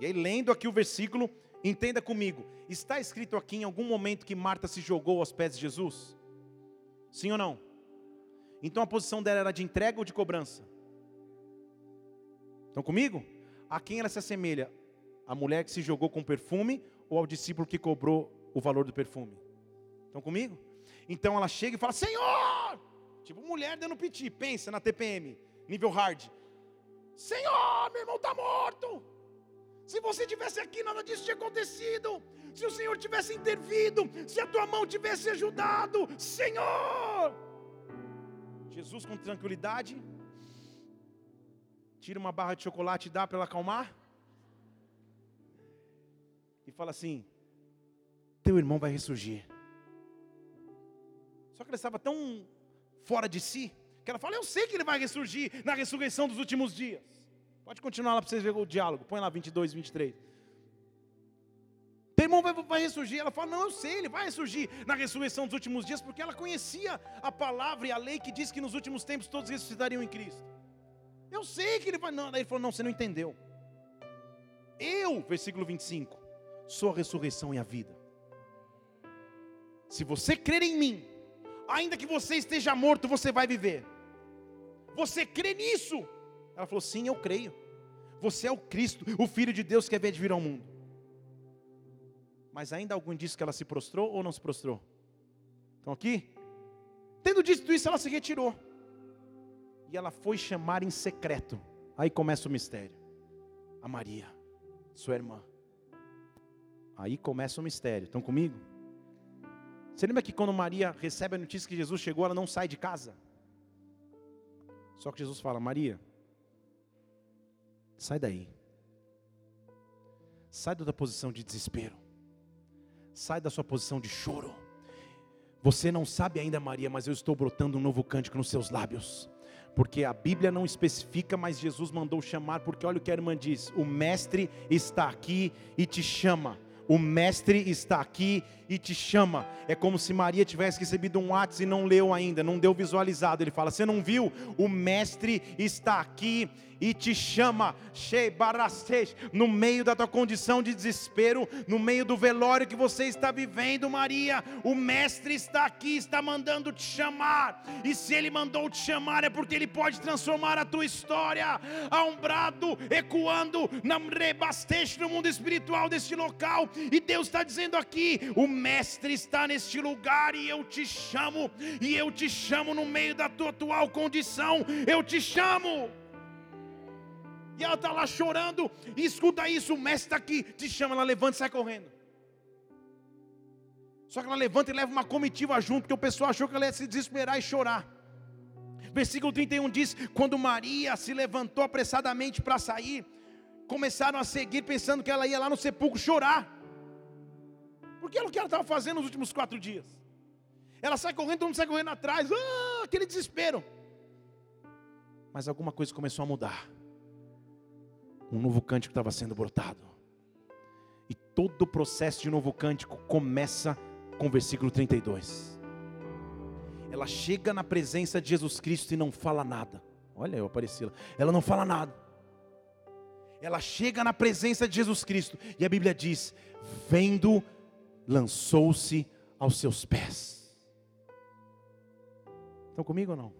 E aí, lendo aqui o versículo, entenda comigo: está escrito aqui em algum momento que Marta se jogou aos pés de Jesus? Sim ou não? Então a posição dela era de entrega ou de cobrança? Estão comigo? A quem ela se assemelha? A mulher que se jogou com perfume ou ao discípulo que cobrou o valor do perfume? Estão comigo? Então ela chega e fala: Senhor, Tipo mulher dando piti, pensa na TPM, nível hard. Senhor, meu irmão está morto. Se você tivesse aqui, nada disso tinha acontecido. Se o Senhor tivesse intervido, se a tua mão tivesse ajudado, Senhor. Jesus com tranquilidade, tira uma barra de chocolate e dá para ela acalmar. E fala assim: Teu irmão vai ressurgir. Só que ele estava tão fora de si, que ela fala: Eu sei que ele vai ressurgir na ressurreição dos últimos dias. Pode continuar lá para vocês verem o diálogo, põe lá 22, 23. Teu irmão vai, vai ressurgir. Ela fala: Não, eu sei, ele vai ressurgir na ressurreição dos últimos dias, porque ela conhecia a palavra e a lei que diz que nos últimos tempos todos ressuscitariam em Cristo. Eu sei que ele vai. Não, daí ele falou: Não, você não entendeu. Eu, versículo 25, sou a ressurreição e a vida. Se você crer em mim, ainda que você esteja morto, você vai viver. Você crê nisso? Ela falou: Sim, eu creio. Você é o Cristo, o Filho de Deus que é vir ao mundo. Mas ainda algum disse que ela se prostrou ou não se prostrou? Estão aqui? Tendo dito isso, ela se retirou. E ela foi chamar em secreto. Aí começa o mistério. A Maria, sua irmã. Aí começa o mistério. Estão comigo? Você lembra que quando Maria recebe a notícia que Jesus chegou, ela não sai de casa? Só que Jesus fala: Maria, sai daí. Sai da posição de desespero. Sai da sua posição de choro. Você não sabe ainda, Maria, mas eu estou brotando um novo cântico nos seus lábios. Porque a Bíblia não especifica, mas Jesus mandou chamar, porque olha o que a irmã diz: o Mestre está aqui e te chama. O Mestre está aqui e te chama. É como se Maria tivesse recebido um WhatsApp e não leu ainda, não deu visualizado. Ele fala: Você não viu? O Mestre está aqui e te chama, no meio da tua condição de desespero, no meio do velório que você está vivendo, Maria, o Mestre está aqui, está mandando te chamar, e se Ele mandou te chamar, é porque Ele pode transformar a tua história. Há um brado ecoando no mundo espiritual deste local, e Deus está dizendo aqui: o Mestre está neste lugar e eu te chamo, e eu te chamo no meio da tua atual condição, eu te chamo. E ela está lá chorando, e escuta isso, o mestre está aqui, te chama, ela levanta e sai correndo. Só que ela levanta e leva uma comitiva junto, porque o pessoal achou que ela ia se desesperar e chorar. Versículo 31 diz: Quando Maria se levantou apressadamente para sair, começaram a seguir pensando que ela ia lá no sepulcro chorar. Porque era o que ela estava fazendo nos últimos quatro dias. Ela sai correndo, todo mundo sai correndo atrás, ah, aquele desespero. Mas alguma coisa começou a mudar. Um novo cântico estava sendo brotado. E todo o processo de novo cântico começa com o versículo 32. Ela chega na presença de Jesus Cristo e não fala nada. Olha, eu apareci lá. Ela não fala nada. Ela chega na presença de Jesus Cristo e a Bíblia diz: vendo, lançou-se aos seus pés. Estão comigo ou não?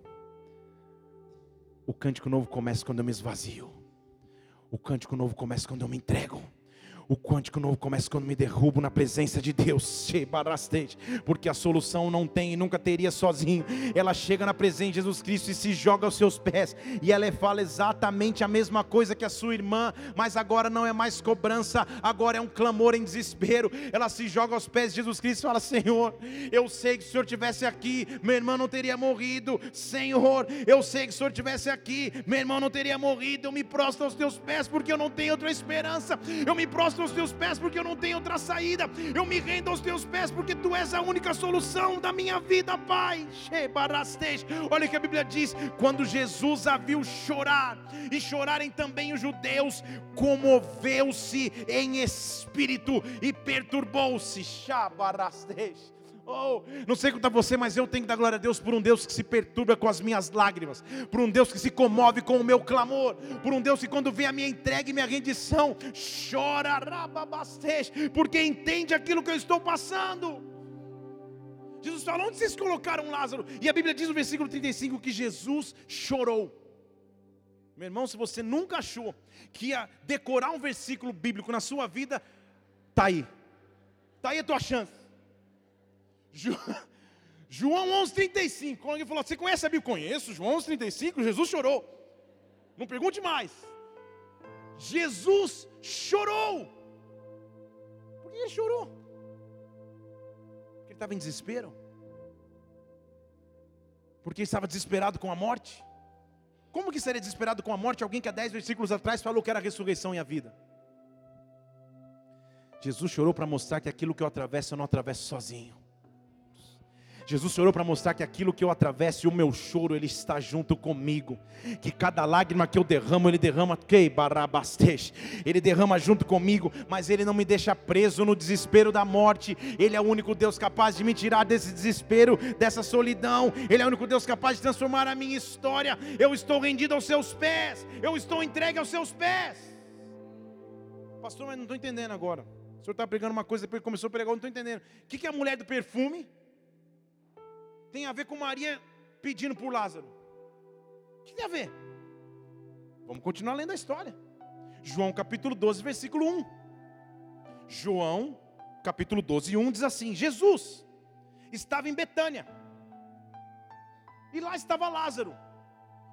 O cântico novo começa quando eu me esvazio. O cântico novo começa quando eu me entrego. O quântico novo começa quando me derrubo na presença de Deus, porque a solução não tem e nunca teria sozinho. Ela chega na presença de Jesus Cristo e se joga aos seus pés, e ela fala exatamente a mesma coisa que a sua irmã, mas agora não é mais cobrança, agora é um clamor em desespero. Ela se joga aos pés de Jesus Cristo e fala: Senhor, eu sei que se o Senhor tivesse aqui, meu irmão não teria morrido. Senhor, eu sei que se o Senhor tivesse aqui, meu irmão não teria morrido. Eu me prostro aos teus pés porque eu não tenho outra esperança. Eu me prostro aos teus pés porque eu não tenho outra saída. Eu me rendo aos teus pés porque tu és a única solução da minha vida, Pai. Olha o que a Bíblia diz: quando Jesus a viu chorar, e chorarem também os judeus, comoveu-se em espírito e perturbou-se. Shabarastej. Oh, não sei quanto a você, mas eu tenho que dar glória a Deus por um Deus que se perturba com as minhas lágrimas, por um Deus que se comove com o meu clamor, por um Deus que quando vê a minha entrega e minha rendição, chora, porque entende aquilo que eu estou passando. Jesus falou: onde vocês colocaram Lázaro? E a Bíblia diz no versículo 35 que Jesus chorou. Meu irmão, se você nunca achou que ia decorar um versículo bíblico na sua vida, está aí, está aí a tua chance. João 11:35. Quando alguém falou, você conhece a Bíblia? Conheço, João 11:35, Jesus chorou. Não pergunte mais. Jesus chorou. Por que ele chorou? Porque ele estava em desespero. Porque ele estava desesperado com a morte. Como que seria desesperado com a morte alguém que há 10 versículos atrás falou que era a ressurreição e a vida? Jesus chorou para mostrar que aquilo que eu atravesso eu não atravesso sozinho. Jesus chorou para mostrar que aquilo que eu atravesso, o meu choro, Ele está junto comigo. Que cada lágrima que eu derramo, Ele derrama, que barabastej, Ele derrama junto comigo, mas Ele não me deixa preso no desespero da morte. Ele é o único Deus capaz de me tirar desse desespero, dessa solidão. Ele é o único Deus capaz de transformar a minha história. Eu estou rendido aos seus pés, eu estou entregue aos seus pés. Pastor, mas não estou entendendo agora. O senhor está pregando uma coisa, depois começou a pregar, eu não estou entendendo. O que é a mulher do perfume? Tem a ver com Maria pedindo por Lázaro? O que tem a ver? Vamos continuar lendo a história. João capítulo 12, versículo 1. João capítulo 12, 1 diz assim: Jesus estava em Betânia, e lá estava Lázaro,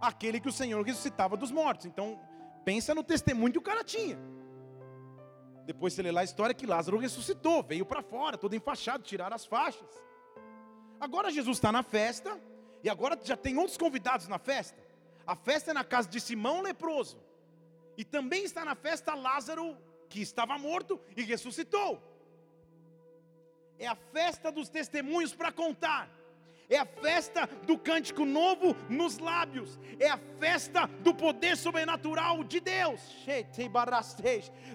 aquele que o Senhor ressuscitava dos mortos. Então, pensa no testemunho que o cara tinha. Depois você lê lá a história que Lázaro ressuscitou, veio para fora, todo enfaixado, tiraram as faixas. Agora Jesus está na festa, e agora já tem outros convidados na festa. A festa é na casa de Simão leproso, e também está na festa Lázaro, que estava morto e ressuscitou. É a festa dos testemunhos para contar é a festa do cântico novo nos lábios, é a festa do poder sobrenatural de Deus.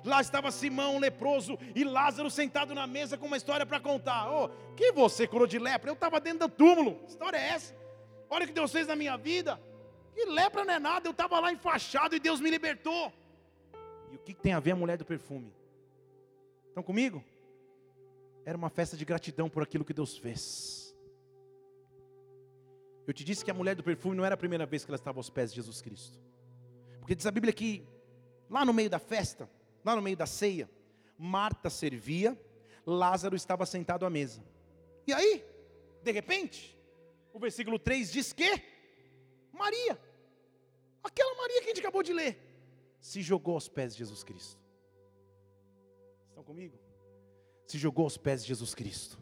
Lá estava Simão leproso e Lázaro sentado na mesa com uma história para contar. Oh, que você curou de lepra? Eu estava dentro do túmulo. Que história é essa? Olha o que Deus fez na minha vida. Que lepra não é nada, eu estava lá enfaixado e Deus me libertou. E o que tem a ver a mulher do perfume? Estão comigo? Era uma festa de gratidão por aquilo que Deus fez. Eu te disse que a mulher do perfume não era a primeira vez que ela estava aos pés de Jesus Cristo. Porque diz a Bíblia que, lá no meio da festa, lá no meio da ceia, Marta servia, Lázaro estava sentado à mesa. E aí, de repente, o versículo 3 diz que Maria, aquela Maria que a gente acabou de ler, se jogou aos pés de Jesus Cristo. Estão comigo? Se jogou aos pés de Jesus Cristo.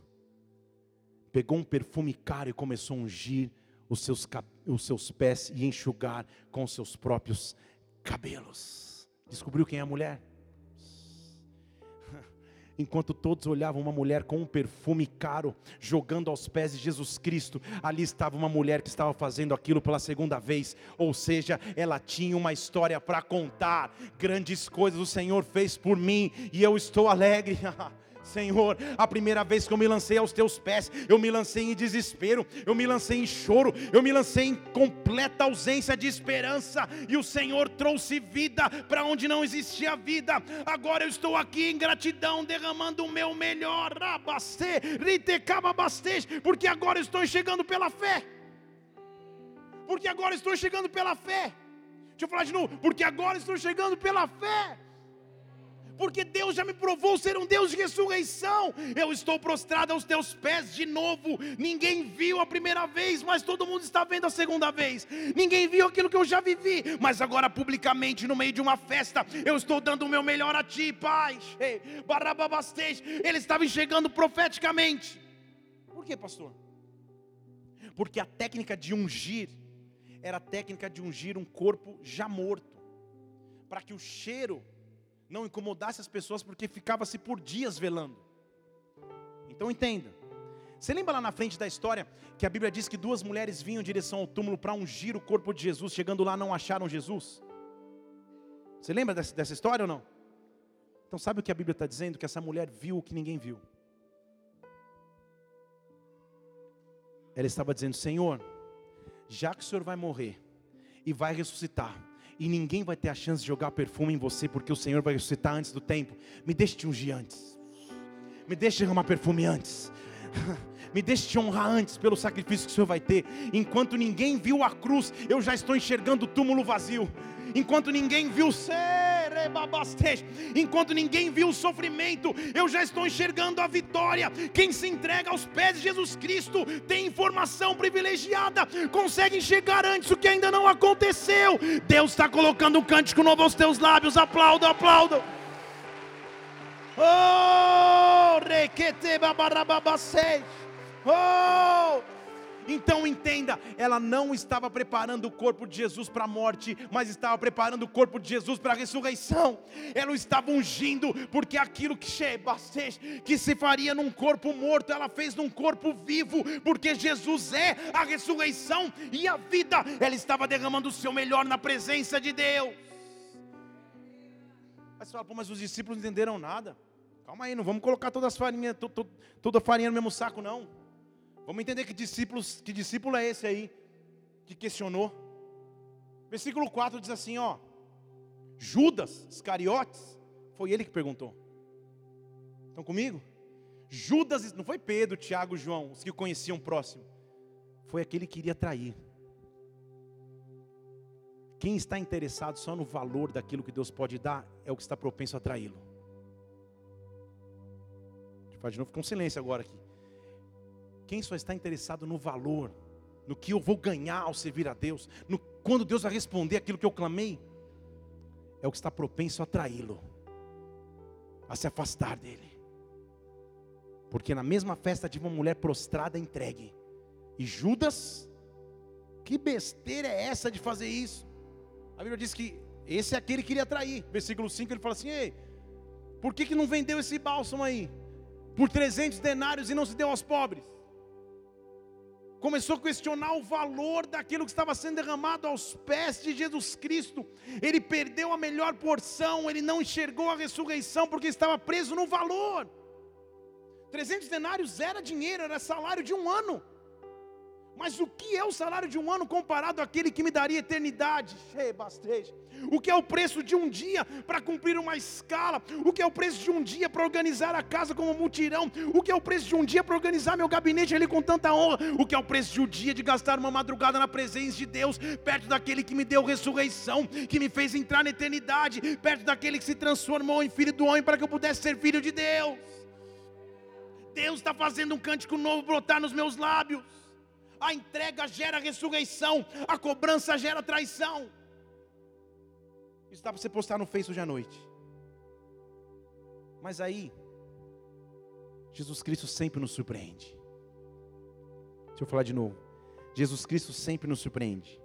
Pegou um perfume caro e começou a ungir os seus, os seus pés e enxugar com seus próprios cabelos. Descobriu quem é a mulher? enquanto todos olhavam uma mulher com um perfume caro, jogando aos pés de Jesus Cristo, ali estava uma mulher que estava fazendo aquilo pela segunda vez, ou seja, ela tinha uma história para contar, grandes coisas o Senhor fez por mim, e eu estou alegre. Senhor, a primeira vez que eu me lancei aos teus pés, eu me lancei em desespero, eu me lancei em choro, eu me lancei em completa ausência de esperança, e o Senhor trouxe vida para onde não existia vida. Agora eu estou aqui em gratidão, derramando o meu melhor, porque agora eu estou chegando pela fé. Porque agora estou chegando pela fé. Deixa eu falar de novo, porque agora estou chegando pela fé porque Deus já me provou ser um Deus de ressurreição. Eu estou prostrado aos teus pés de novo. Ninguém viu a primeira vez, mas todo mundo está vendo a segunda vez. Ninguém viu aquilo que eu já vivi, mas agora publicamente, no meio de uma festa, eu estou dando o meu melhor a ti, Pai. Barababastej, ele estava enxergando profeticamente. Por que, pastor? Porque a técnica de ungir era a técnica de ungir um corpo já morto, para que o cheiro não incomodasse as pessoas, porque ficava-se por dias velando. Então entenda. Você lembra lá na frente da história que a Bíblia diz que duas mulheres vinham em direção ao túmulo para ungir o corpo de Jesus, chegando lá não acharam Jesus? Você lembra dessa, dessa história ou não? Então sabe o que a Bíblia está dizendo? Que essa mulher viu o que ninguém viu. Ela estava dizendo: Senhor, já que o Senhor vai morrer e vai ressuscitar, e ninguém vai ter a chance de jogar perfume em você, porque o Senhor vai ressuscitar antes do tempo. Me deixe te ungir antes, me deixe derramar perfume antes. Me deixe te honrar antes pelo sacrifício que o Senhor vai ter. Enquanto ninguém viu a cruz, eu já estou enxergando o túmulo vazio. Enquanto ninguém viu enquanto ninguém viu o sofrimento, eu já estou enxergando a vitória. Quem se entrega aos pés de Jesus Cristo tem informação privilegiada, consegue enxergar antes o que ainda não aconteceu. Deus está colocando um cântico novo aos teus lábios. Aplauda, aplauda. Oh, requete babarababacei. Oh! Então entenda, ela não estava preparando o corpo de Jesus para a morte, mas estava preparando o corpo de Jesus para a ressurreição. Ela estava ungindo, porque aquilo que que se faria num corpo morto, ela fez num corpo vivo, porque Jesus é a ressurreição e a vida. Ela estava derramando o seu melhor na presença de Deus. Mas você fala, Pô, mas os discípulos não entenderam nada. Calma aí, não vamos colocar todas as farinhas, toda a farinha no mesmo saco, não. Vamos entender que, discípulos, que discípulo é esse aí que questionou. Versículo 4 diz assim: ó, Judas Iscariotes, foi ele que perguntou. Estão comigo? Judas, não foi Pedro, Tiago, João, os que conheciam próximo, foi aquele que iria trair. Quem está interessado só no valor daquilo que Deus pode dar, é o que está propenso a traí-lo. Falar de novo, fica um silêncio agora aqui. Quem só está interessado no valor, no que eu vou ganhar ao servir a Deus, no, quando Deus vai responder aquilo que eu clamei, é o que está propenso a traí-lo, a se afastar dele. Porque na mesma festa de uma mulher prostrada entregue, e Judas, que besteira é essa de fazer isso? A Bíblia diz que esse é aquele que queria trair. Versículo 5 ele fala assim: Ei, por que, que não vendeu esse bálsamo aí? Por 300 denários e não se deu aos pobres? Começou a questionar o valor daquilo que estava sendo derramado aos pés de Jesus Cristo. Ele perdeu a melhor porção, ele não enxergou a ressurreição porque estava preso no valor. 300 denários era dinheiro, era salário de um ano. Mas o que é o salário de um ano comparado àquele que me daria eternidade? O que é o preço de um dia para cumprir uma escala? O que é o preço de um dia para organizar a casa como mutirão? O que é o preço de um dia para organizar meu gabinete ali com tanta honra? O que é o preço de um dia de gastar uma madrugada na presença de Deus, perto daquele que me deu ressurreição, que me fez entrar na eternidade, perto daquele que se transformou em filho do homem para que eu pudesse ser filho de Deus? Deus está fazendo um cântico novo brotar nos meus lábios a entrega gera ressurreição, a cobrança gera traição. Isso dá para você postar no Face hoje à noite. Mas aí, Jesus Cristo sempre nos surpreende. Deixa eu falar de novo. Jesus Cristo sempre nos surpreende.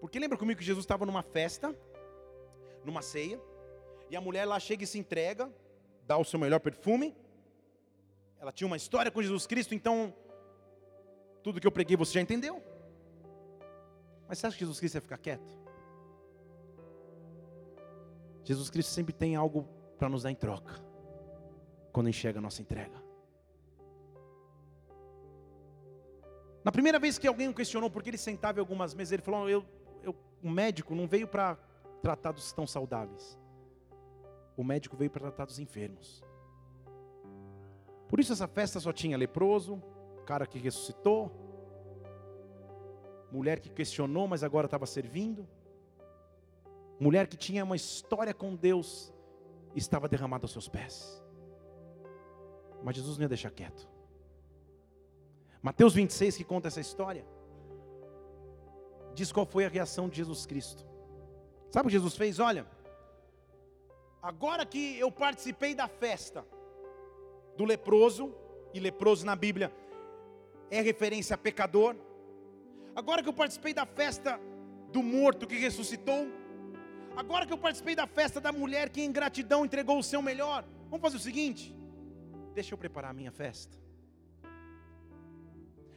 Porque lembra comigo que Jesus estava numa festa, numa ceia, e a mulher lá chega e se entrega, dá o seu melhor perfume. Ela tinha uma história com Jesus Cristo, então tudo que eu preguei você já entendeu. Mas você acha que Jesus Cristo ia ficar quieto? Jesus Cristo sempre tem algo para nos dar em troca, quando enxerga a nossa entrega. Na primeira vez que alguém o questionou porque ele sentava em algumas mesas, ele falou: eu, eu, o médico não veio para tratar dos estão saudáveis, o médico veio para tratar dos enfermos. Por isso essa festa só tinha leproso, cara que ressuscitou, mulher que questionou, mas agora estava servindo, mulher que tinha uma história com Deus, estava derramada aos seus pés. Mas Jesus não ia deixar quieto. Mateus 26, que conta essa história, diz qual foi a reação de Jesus Cristo. Sabe o que Jesus fez? Olha, agora que eu participei da festa do leproso, e leproso na Bíblia é referência a pecador, agora que eu participei da festa do morto que ressuscitou, agora que eu participei da festa da mulher que em gratidão entregou o seu melhor, vamos fazer o seguinte: deixa eu preparar a minha festa.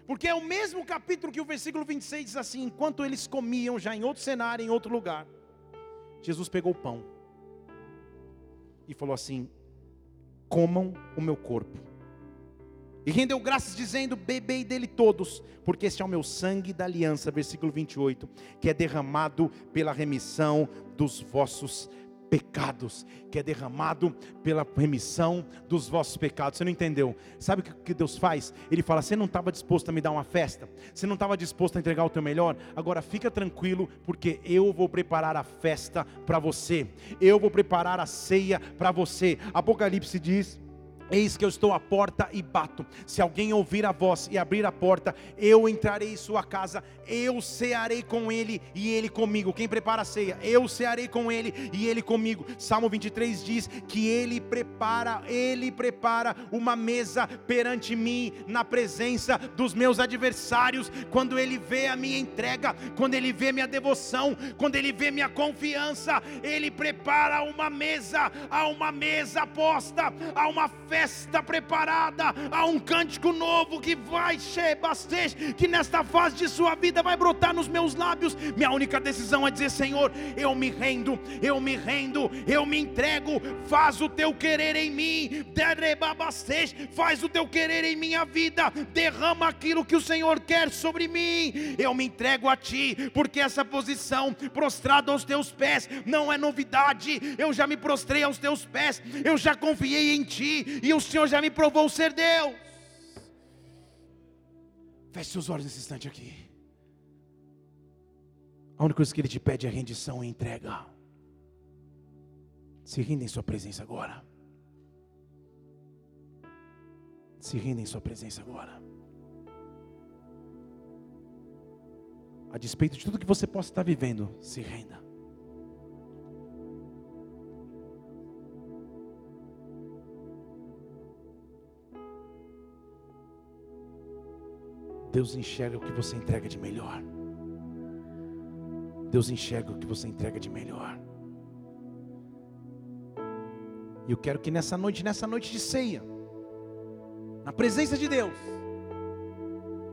Porque é o mesmo capítulo que o versículo 26 diz assim: enquanto eles comiam já em outro cenário, em outro lugar, Jesus pegou o pão e falou assim: comam o meu corpo. E rendeu graças, dizendo: Bebei dele todos, porque este é o meu sangue da aliança, versículo 28, que é derramado pela remissão dos vossos pecados, que é derramado pela remissão dos vossos pecados. Você não entendeu? Sabe o que Deus faz? Ele fala: Você não estava disposto a me dar uma festa, você não estava disposto a entregar o teu melhor, agora fica tranquilo, porque eu vou preparar a festa para você, eu vou preparar a ceia para você. Apocalipse diz Eis que eu estou à porta e bato. Se alguém ouvir a voz e abrir a porta, eu entrarei em sua casa, eu cearei com ele e ele comigo. Quem prepara a ceia? Eu cearei com ele e ele comigo. Salmo 23 diz que ele prepara, ele prepara uma mesa perante mim na presença dos meus adversários. Quando ele vê a minha entrega, quando ele vê minha devoção, quando ele vê minha confiança, ele prepara uma mesa, a uma mesa posta, a uma festa festa preparada, há um cântico novo que vai bastante, que nesta fase de sua vida vai brotar nos meus lábios. Minha única decisão é dizer: Senhor, eu me rendo, eu me rendo, eu me entrego, faz o teu querer em mim, faz o teu querer em minha vida, derrama aquilo que o Senhor quer sobre mim. Eu me entrego a ti, porque essa posição prostrado aos teus pés não é novidade. Eu já me prostrei aos teus pés, eu já confiei em ti e o Senhor já me provou ser Deus. Feche seus olhos nesse instante aqui. A única coisa que Ele te pede é rendição e entrega. Se renda em Sua presença agora. Se renda em Sua presença agora. A despeito de tudo que você possa estar vivendo, se renda. Deus enxerga o que você entrega de melhor. Deus enxerga o que você entrega de melhor. E eu quero que nessa noite, nessa noite de ceia, na presença de Deus,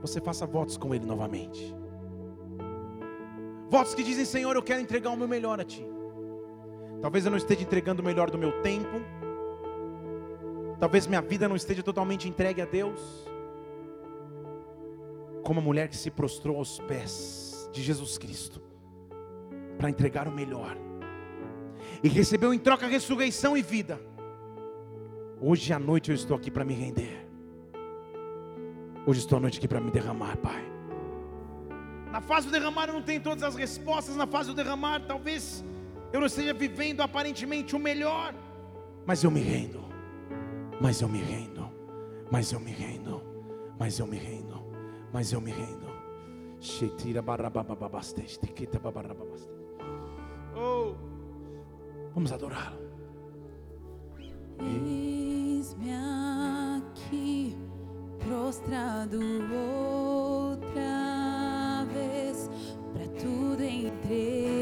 você faça votos com Ele novamente. Votos que dizem: Senhor, eu quero entregar o meu melhor a Ti. Talvez eu não esteja entregando o melhor do meu tempo. Talvez minha vida não esteja totalmente entregue a Deus como a mulher que se prostrou aos pés de Jesus Cristo para entregar o melhor e recebeu em troca ressurreição e vida. Hoje à noite eu estou aqui para me render. Hoje estou à noite aqui para me derramar, Pai. Na fase do derramar eu não tenho todas as respostas. Na fase do derramar, talvez eu não esteja vivendo aparentemente o melhor. Mas eu me rendo. Mas eu me rendo. Mas eu me rendo. Mas eu me rendo mas eu me rendo. Oh. Vamos adorá-lo. Eis-me aqui, prostrado outra vez, para tudo entregar,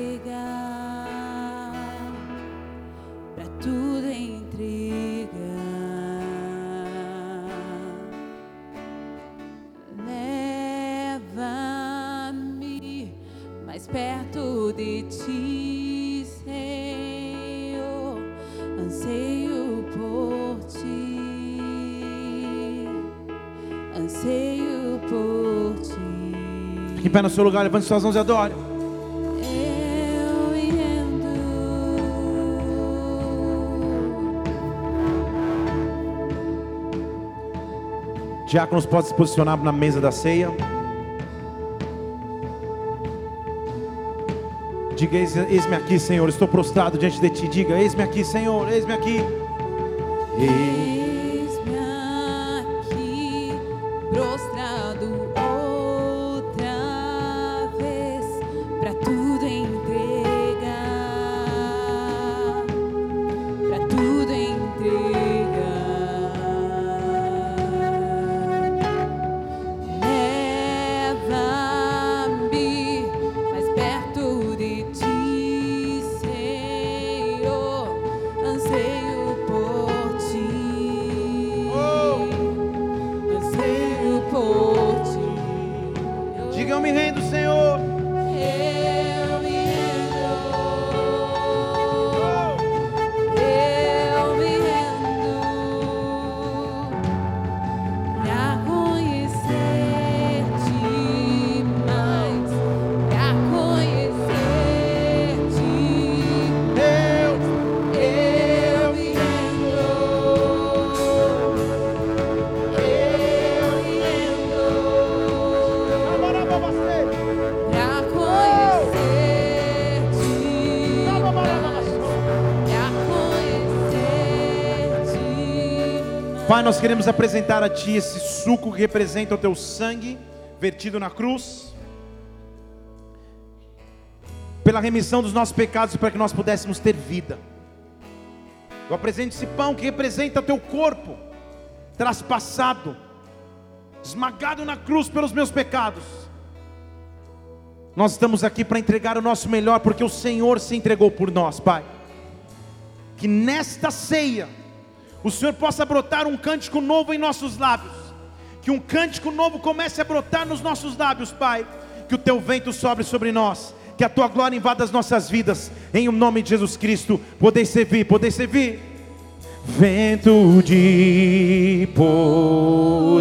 pé no seu lugar, levante suas mãos e adore. Diáconos podem se posicionar na mesa da ceia. Diga, "Eis- eis-me aqui, Senhor, estou prostrado diante de ti. Diga, eis-me aqui, Senhor, eis-me aqui. Eis-me Pai, nós queremos apresentar a Ti esse suco que representa o Teu sangue vertido na cruz, pela remissão dos nossos pecados, para que nós pudéssemos ter vida. Eu apresento esse pão que representa Teu corpo, traspassado, esmagado na cruz pelos meus pecados. Nós estamos aqui para entregar o nosso melhor, porque o Senhor se entregou por nós, Pai. Que nesta ceia, o Senhor possa brotar um cântico novo em nossos lábios. Que um cântico novo comece a brotar nos nossos lábios, Pai. Que o teu vento sobre sobre nós. Que a tua glória invada as nossas vidas. Em o nome de Jesus Cristo. Poder servir, poder servir. Vento de poder.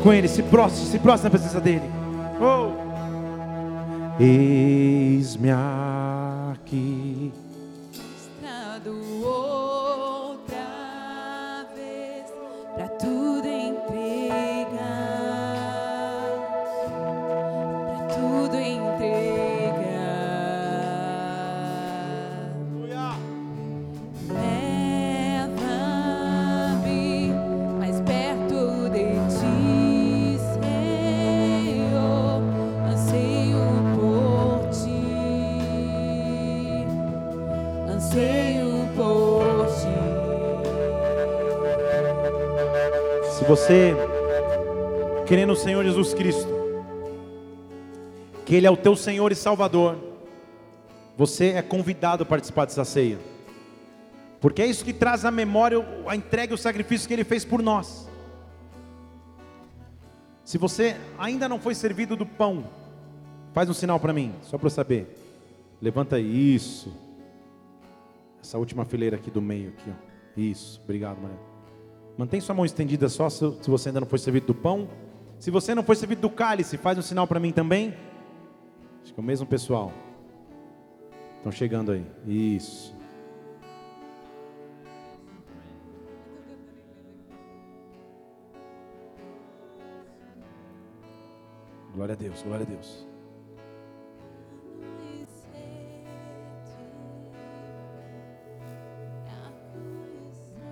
Com ele, se prostre, se prostre na presença dele. Crê no Senhor Jesus Cristo, que Ele é o teu Senhor e Salvador, você é convidado a participar dessa ceia, porque é isso que traz à memória a entrega e o sacrifício que Ele fez por nós. Se você ainda não foi servido do pão, faz um sinal para mim, só para eu saber. Levanta aí, isso. Essa última fileira aqui do meio, aqui, ó. Isso, obrigado, Maria. Mantém sua mão estendida só se, se você ainda não foi servido do pão. Se você não foi servido do cálice, faz um sinal para mim também. Acho que é o mesmo pessoal. Estão chegando aí. Isso. Glória a Deus, glória a Deus.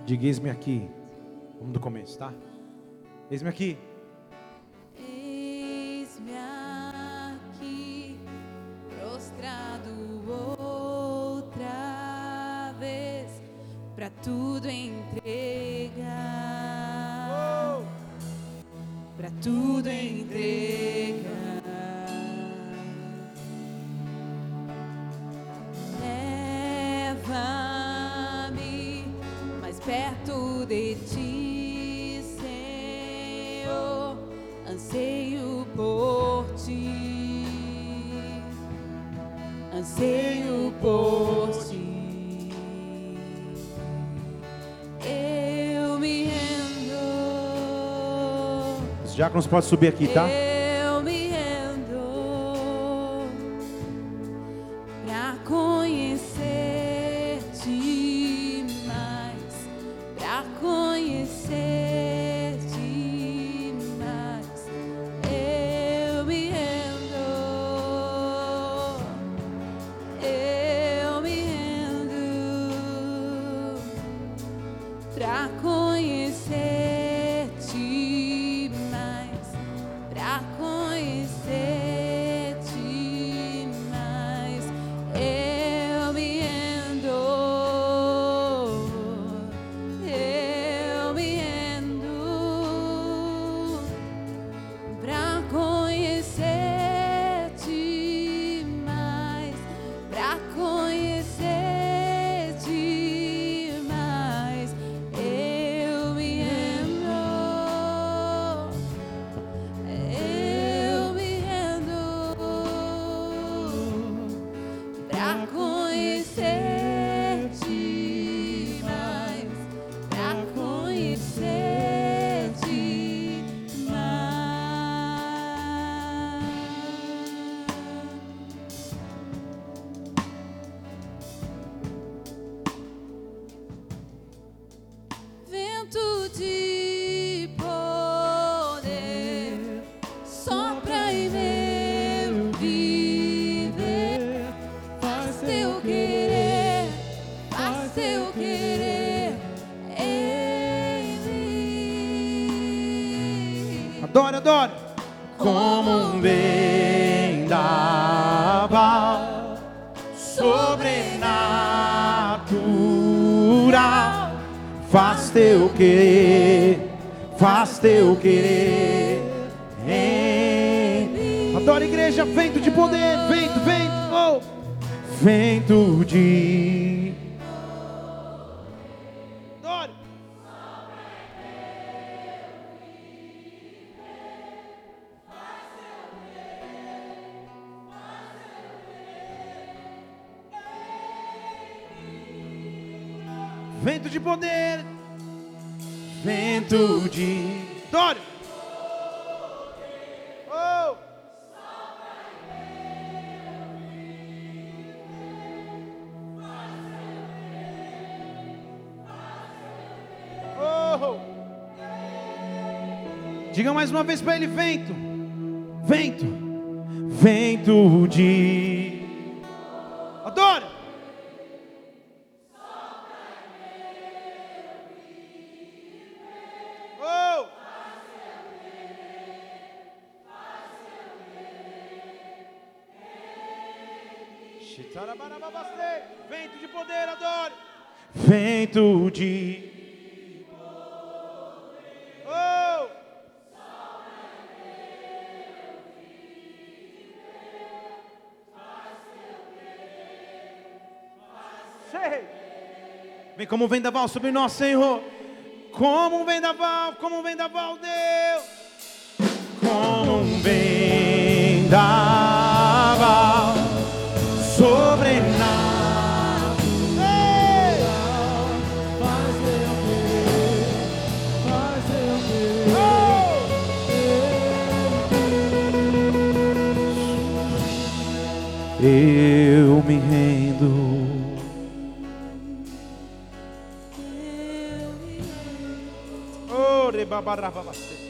Diga, eis-me aqui. Vamos do começo, tá? Eis-me aqui. Diáconos podem subir aqui, tá? Mim. Adore, adore. Como um vendaval sobrenatural, faz teu querer, faz teu querer em igreja, vento de poder, vento, vento, oh. vento de. Diga mais uma vez para ele: vento, vento, vento de. Adore. Oh! Vento de poder, adore. Vento de. Como um vendaval sobre nós, Senhor. Como um vendaval, como um vendaval, Deus. Como um vendaval Conhecer.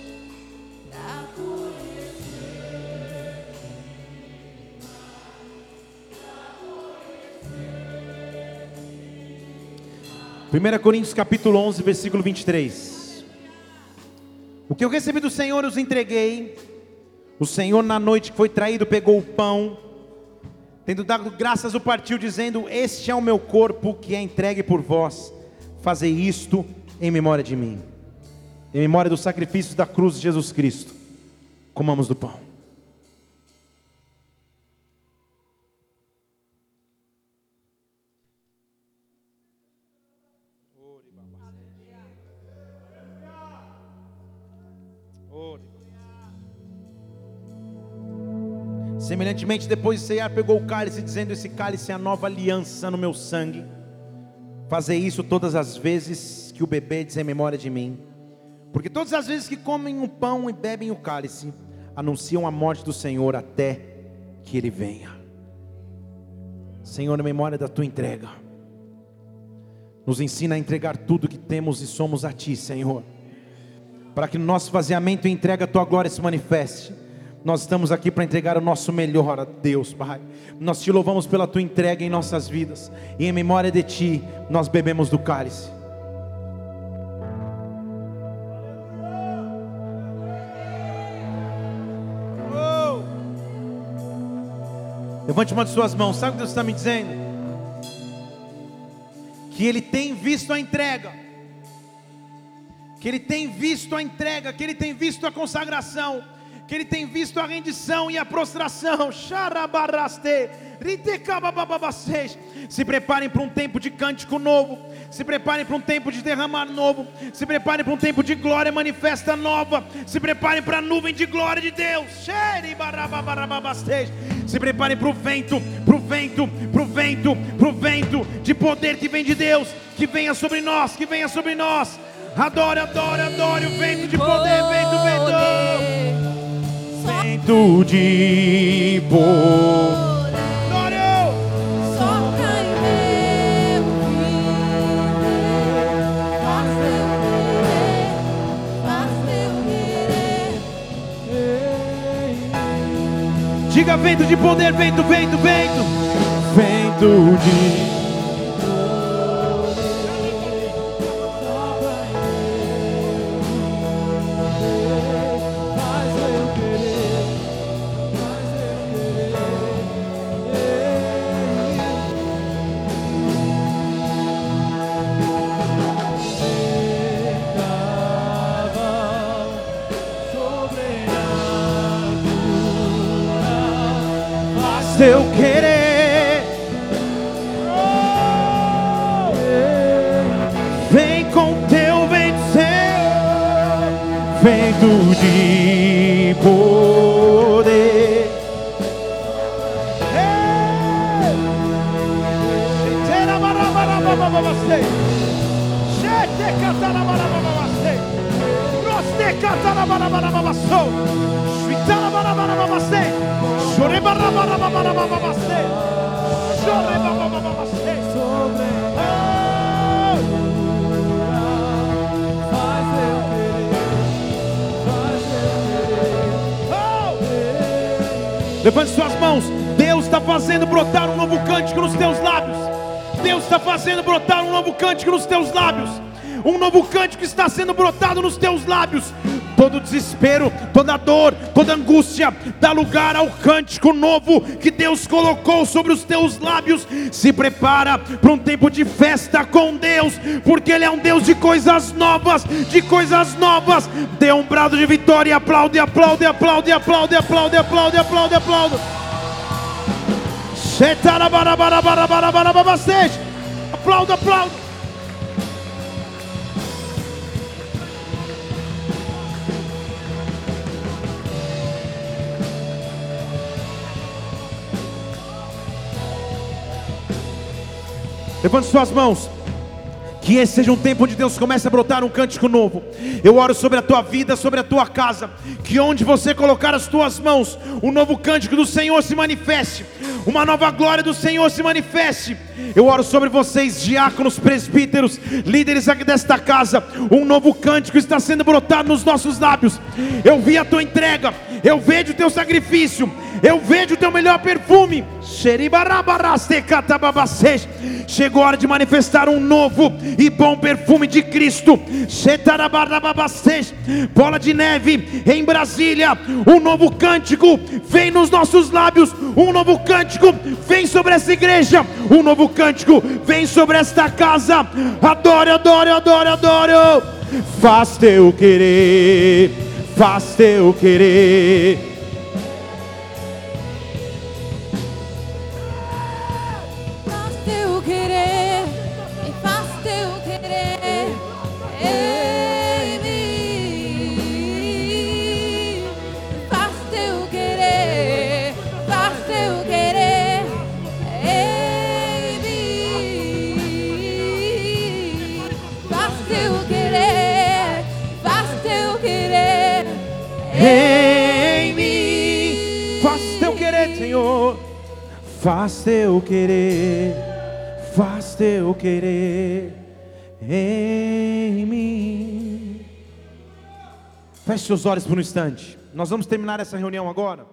1 Coríntios capítulo 11, versículo 23. O que eu recebi do Senhor os entreguei. O Senhor na noite que foi traído pegou o pão, tendo dado graças o partiu dizendo: Este é o meu corpo que é entregue por vós. Fazei isto em memória de mim. Em memória do sacrifício da cruz de Jesus Cristo. Comamos do pão. Semelhantemente, depois de ceiar, pegou o cálice, dizendo: Esse cálice é a nova aliança no meu sangue. Fazei isso todas as vezes que o bebedes em memória de mim. Porque todas as vezes que comem o pão e bebem o cálice, anunciam a morte do Senhor até que ele venha. Senhor, em memória da tua entrega, nos ensina a entregar tudo que temos e somos a ti, Senhor, para que no nosso faseamento e entrega a tua glória se manifeste. Nós estamos aqui para entregar o nosso melhor a Deus, Pai. Nós te louvamos pela tua entrega em nossas vidas, e em memória de ti, nós bebemos do cálice. Levante uma de suas mãos, sabe o que Deus está me dizendo? Que Ele tem visto a entrega, que Ele tem visto a entrega, que Ele tem visto a consagração, que Ele tem visto a rendição e a prostração. Se preparem para um tempo de cântico novo, se preparem para um tempo de derramar novo, se preparem para um tempo de glória manifesta nova, se preparem para a nuvem de glória de Deus. Se preparem para o vento, para o vento, para o vento, para o vento de poder que vem de Deus, que venha sobre nós, que venha sobre nós. Adore, adore, adore o vento de poder, vento, vento. Vento de poder. Sopra em meu viver, faz eu querer, faz eu querer. Diga vento de poder, vento, vento, vento. Vento de fazendo brotar um novo cântico nos teus lábios. Um novo cântico está sendo brotado nos teus lábios. Todo desespero, toda dor, toda angústia, dá lugar ao cântico novo que Deus colocou sobre os teus lábios. Se prepara para um tempo de festa com Deus, porque Ele é um Deus de coisas novas, de coisas novas. Dê um brado de vitória e aplaude, aplaude, aplaude, aplaude, aplaude, aplaude, aplaude, aplaude. aplaude. Aplauda, aplauda. Levante suas mãos. Que esse seja um tempo onde Deus comece a brotar um cântico novo. Eu oro sobre a tua vida, sobre a tua casa. Que onde você colocar as tuas mãos, um novo cântico do Senhor se manifeste. Uma nova glória do Senhor se manifeste. Eu oro sobre vocês, diáconos, presbíteros, líderes aqui desta casa. Um novo cântico está sendo brotado nos nossos lábios. Eu vi a tua entrega, eu vejo o teu sacrifício, eu vejo o teu melhor perfume. Chegou a hora de manifestar um novo e bom perfume de Cristo. Bola de neve em Brasília. Um novo cântico vem nos nossos lábios. Um novo cântico vem sobre essa igreja. Um novo cântico vem sobre esta casa. Adoro, adoro, adoro, adoro. Faz teu querer, faz teu querer. Senhor. Faz teu querer, faz teu querer em mim. Feche seus olhos por um instante. Nós vamos terminar essa reunião agora.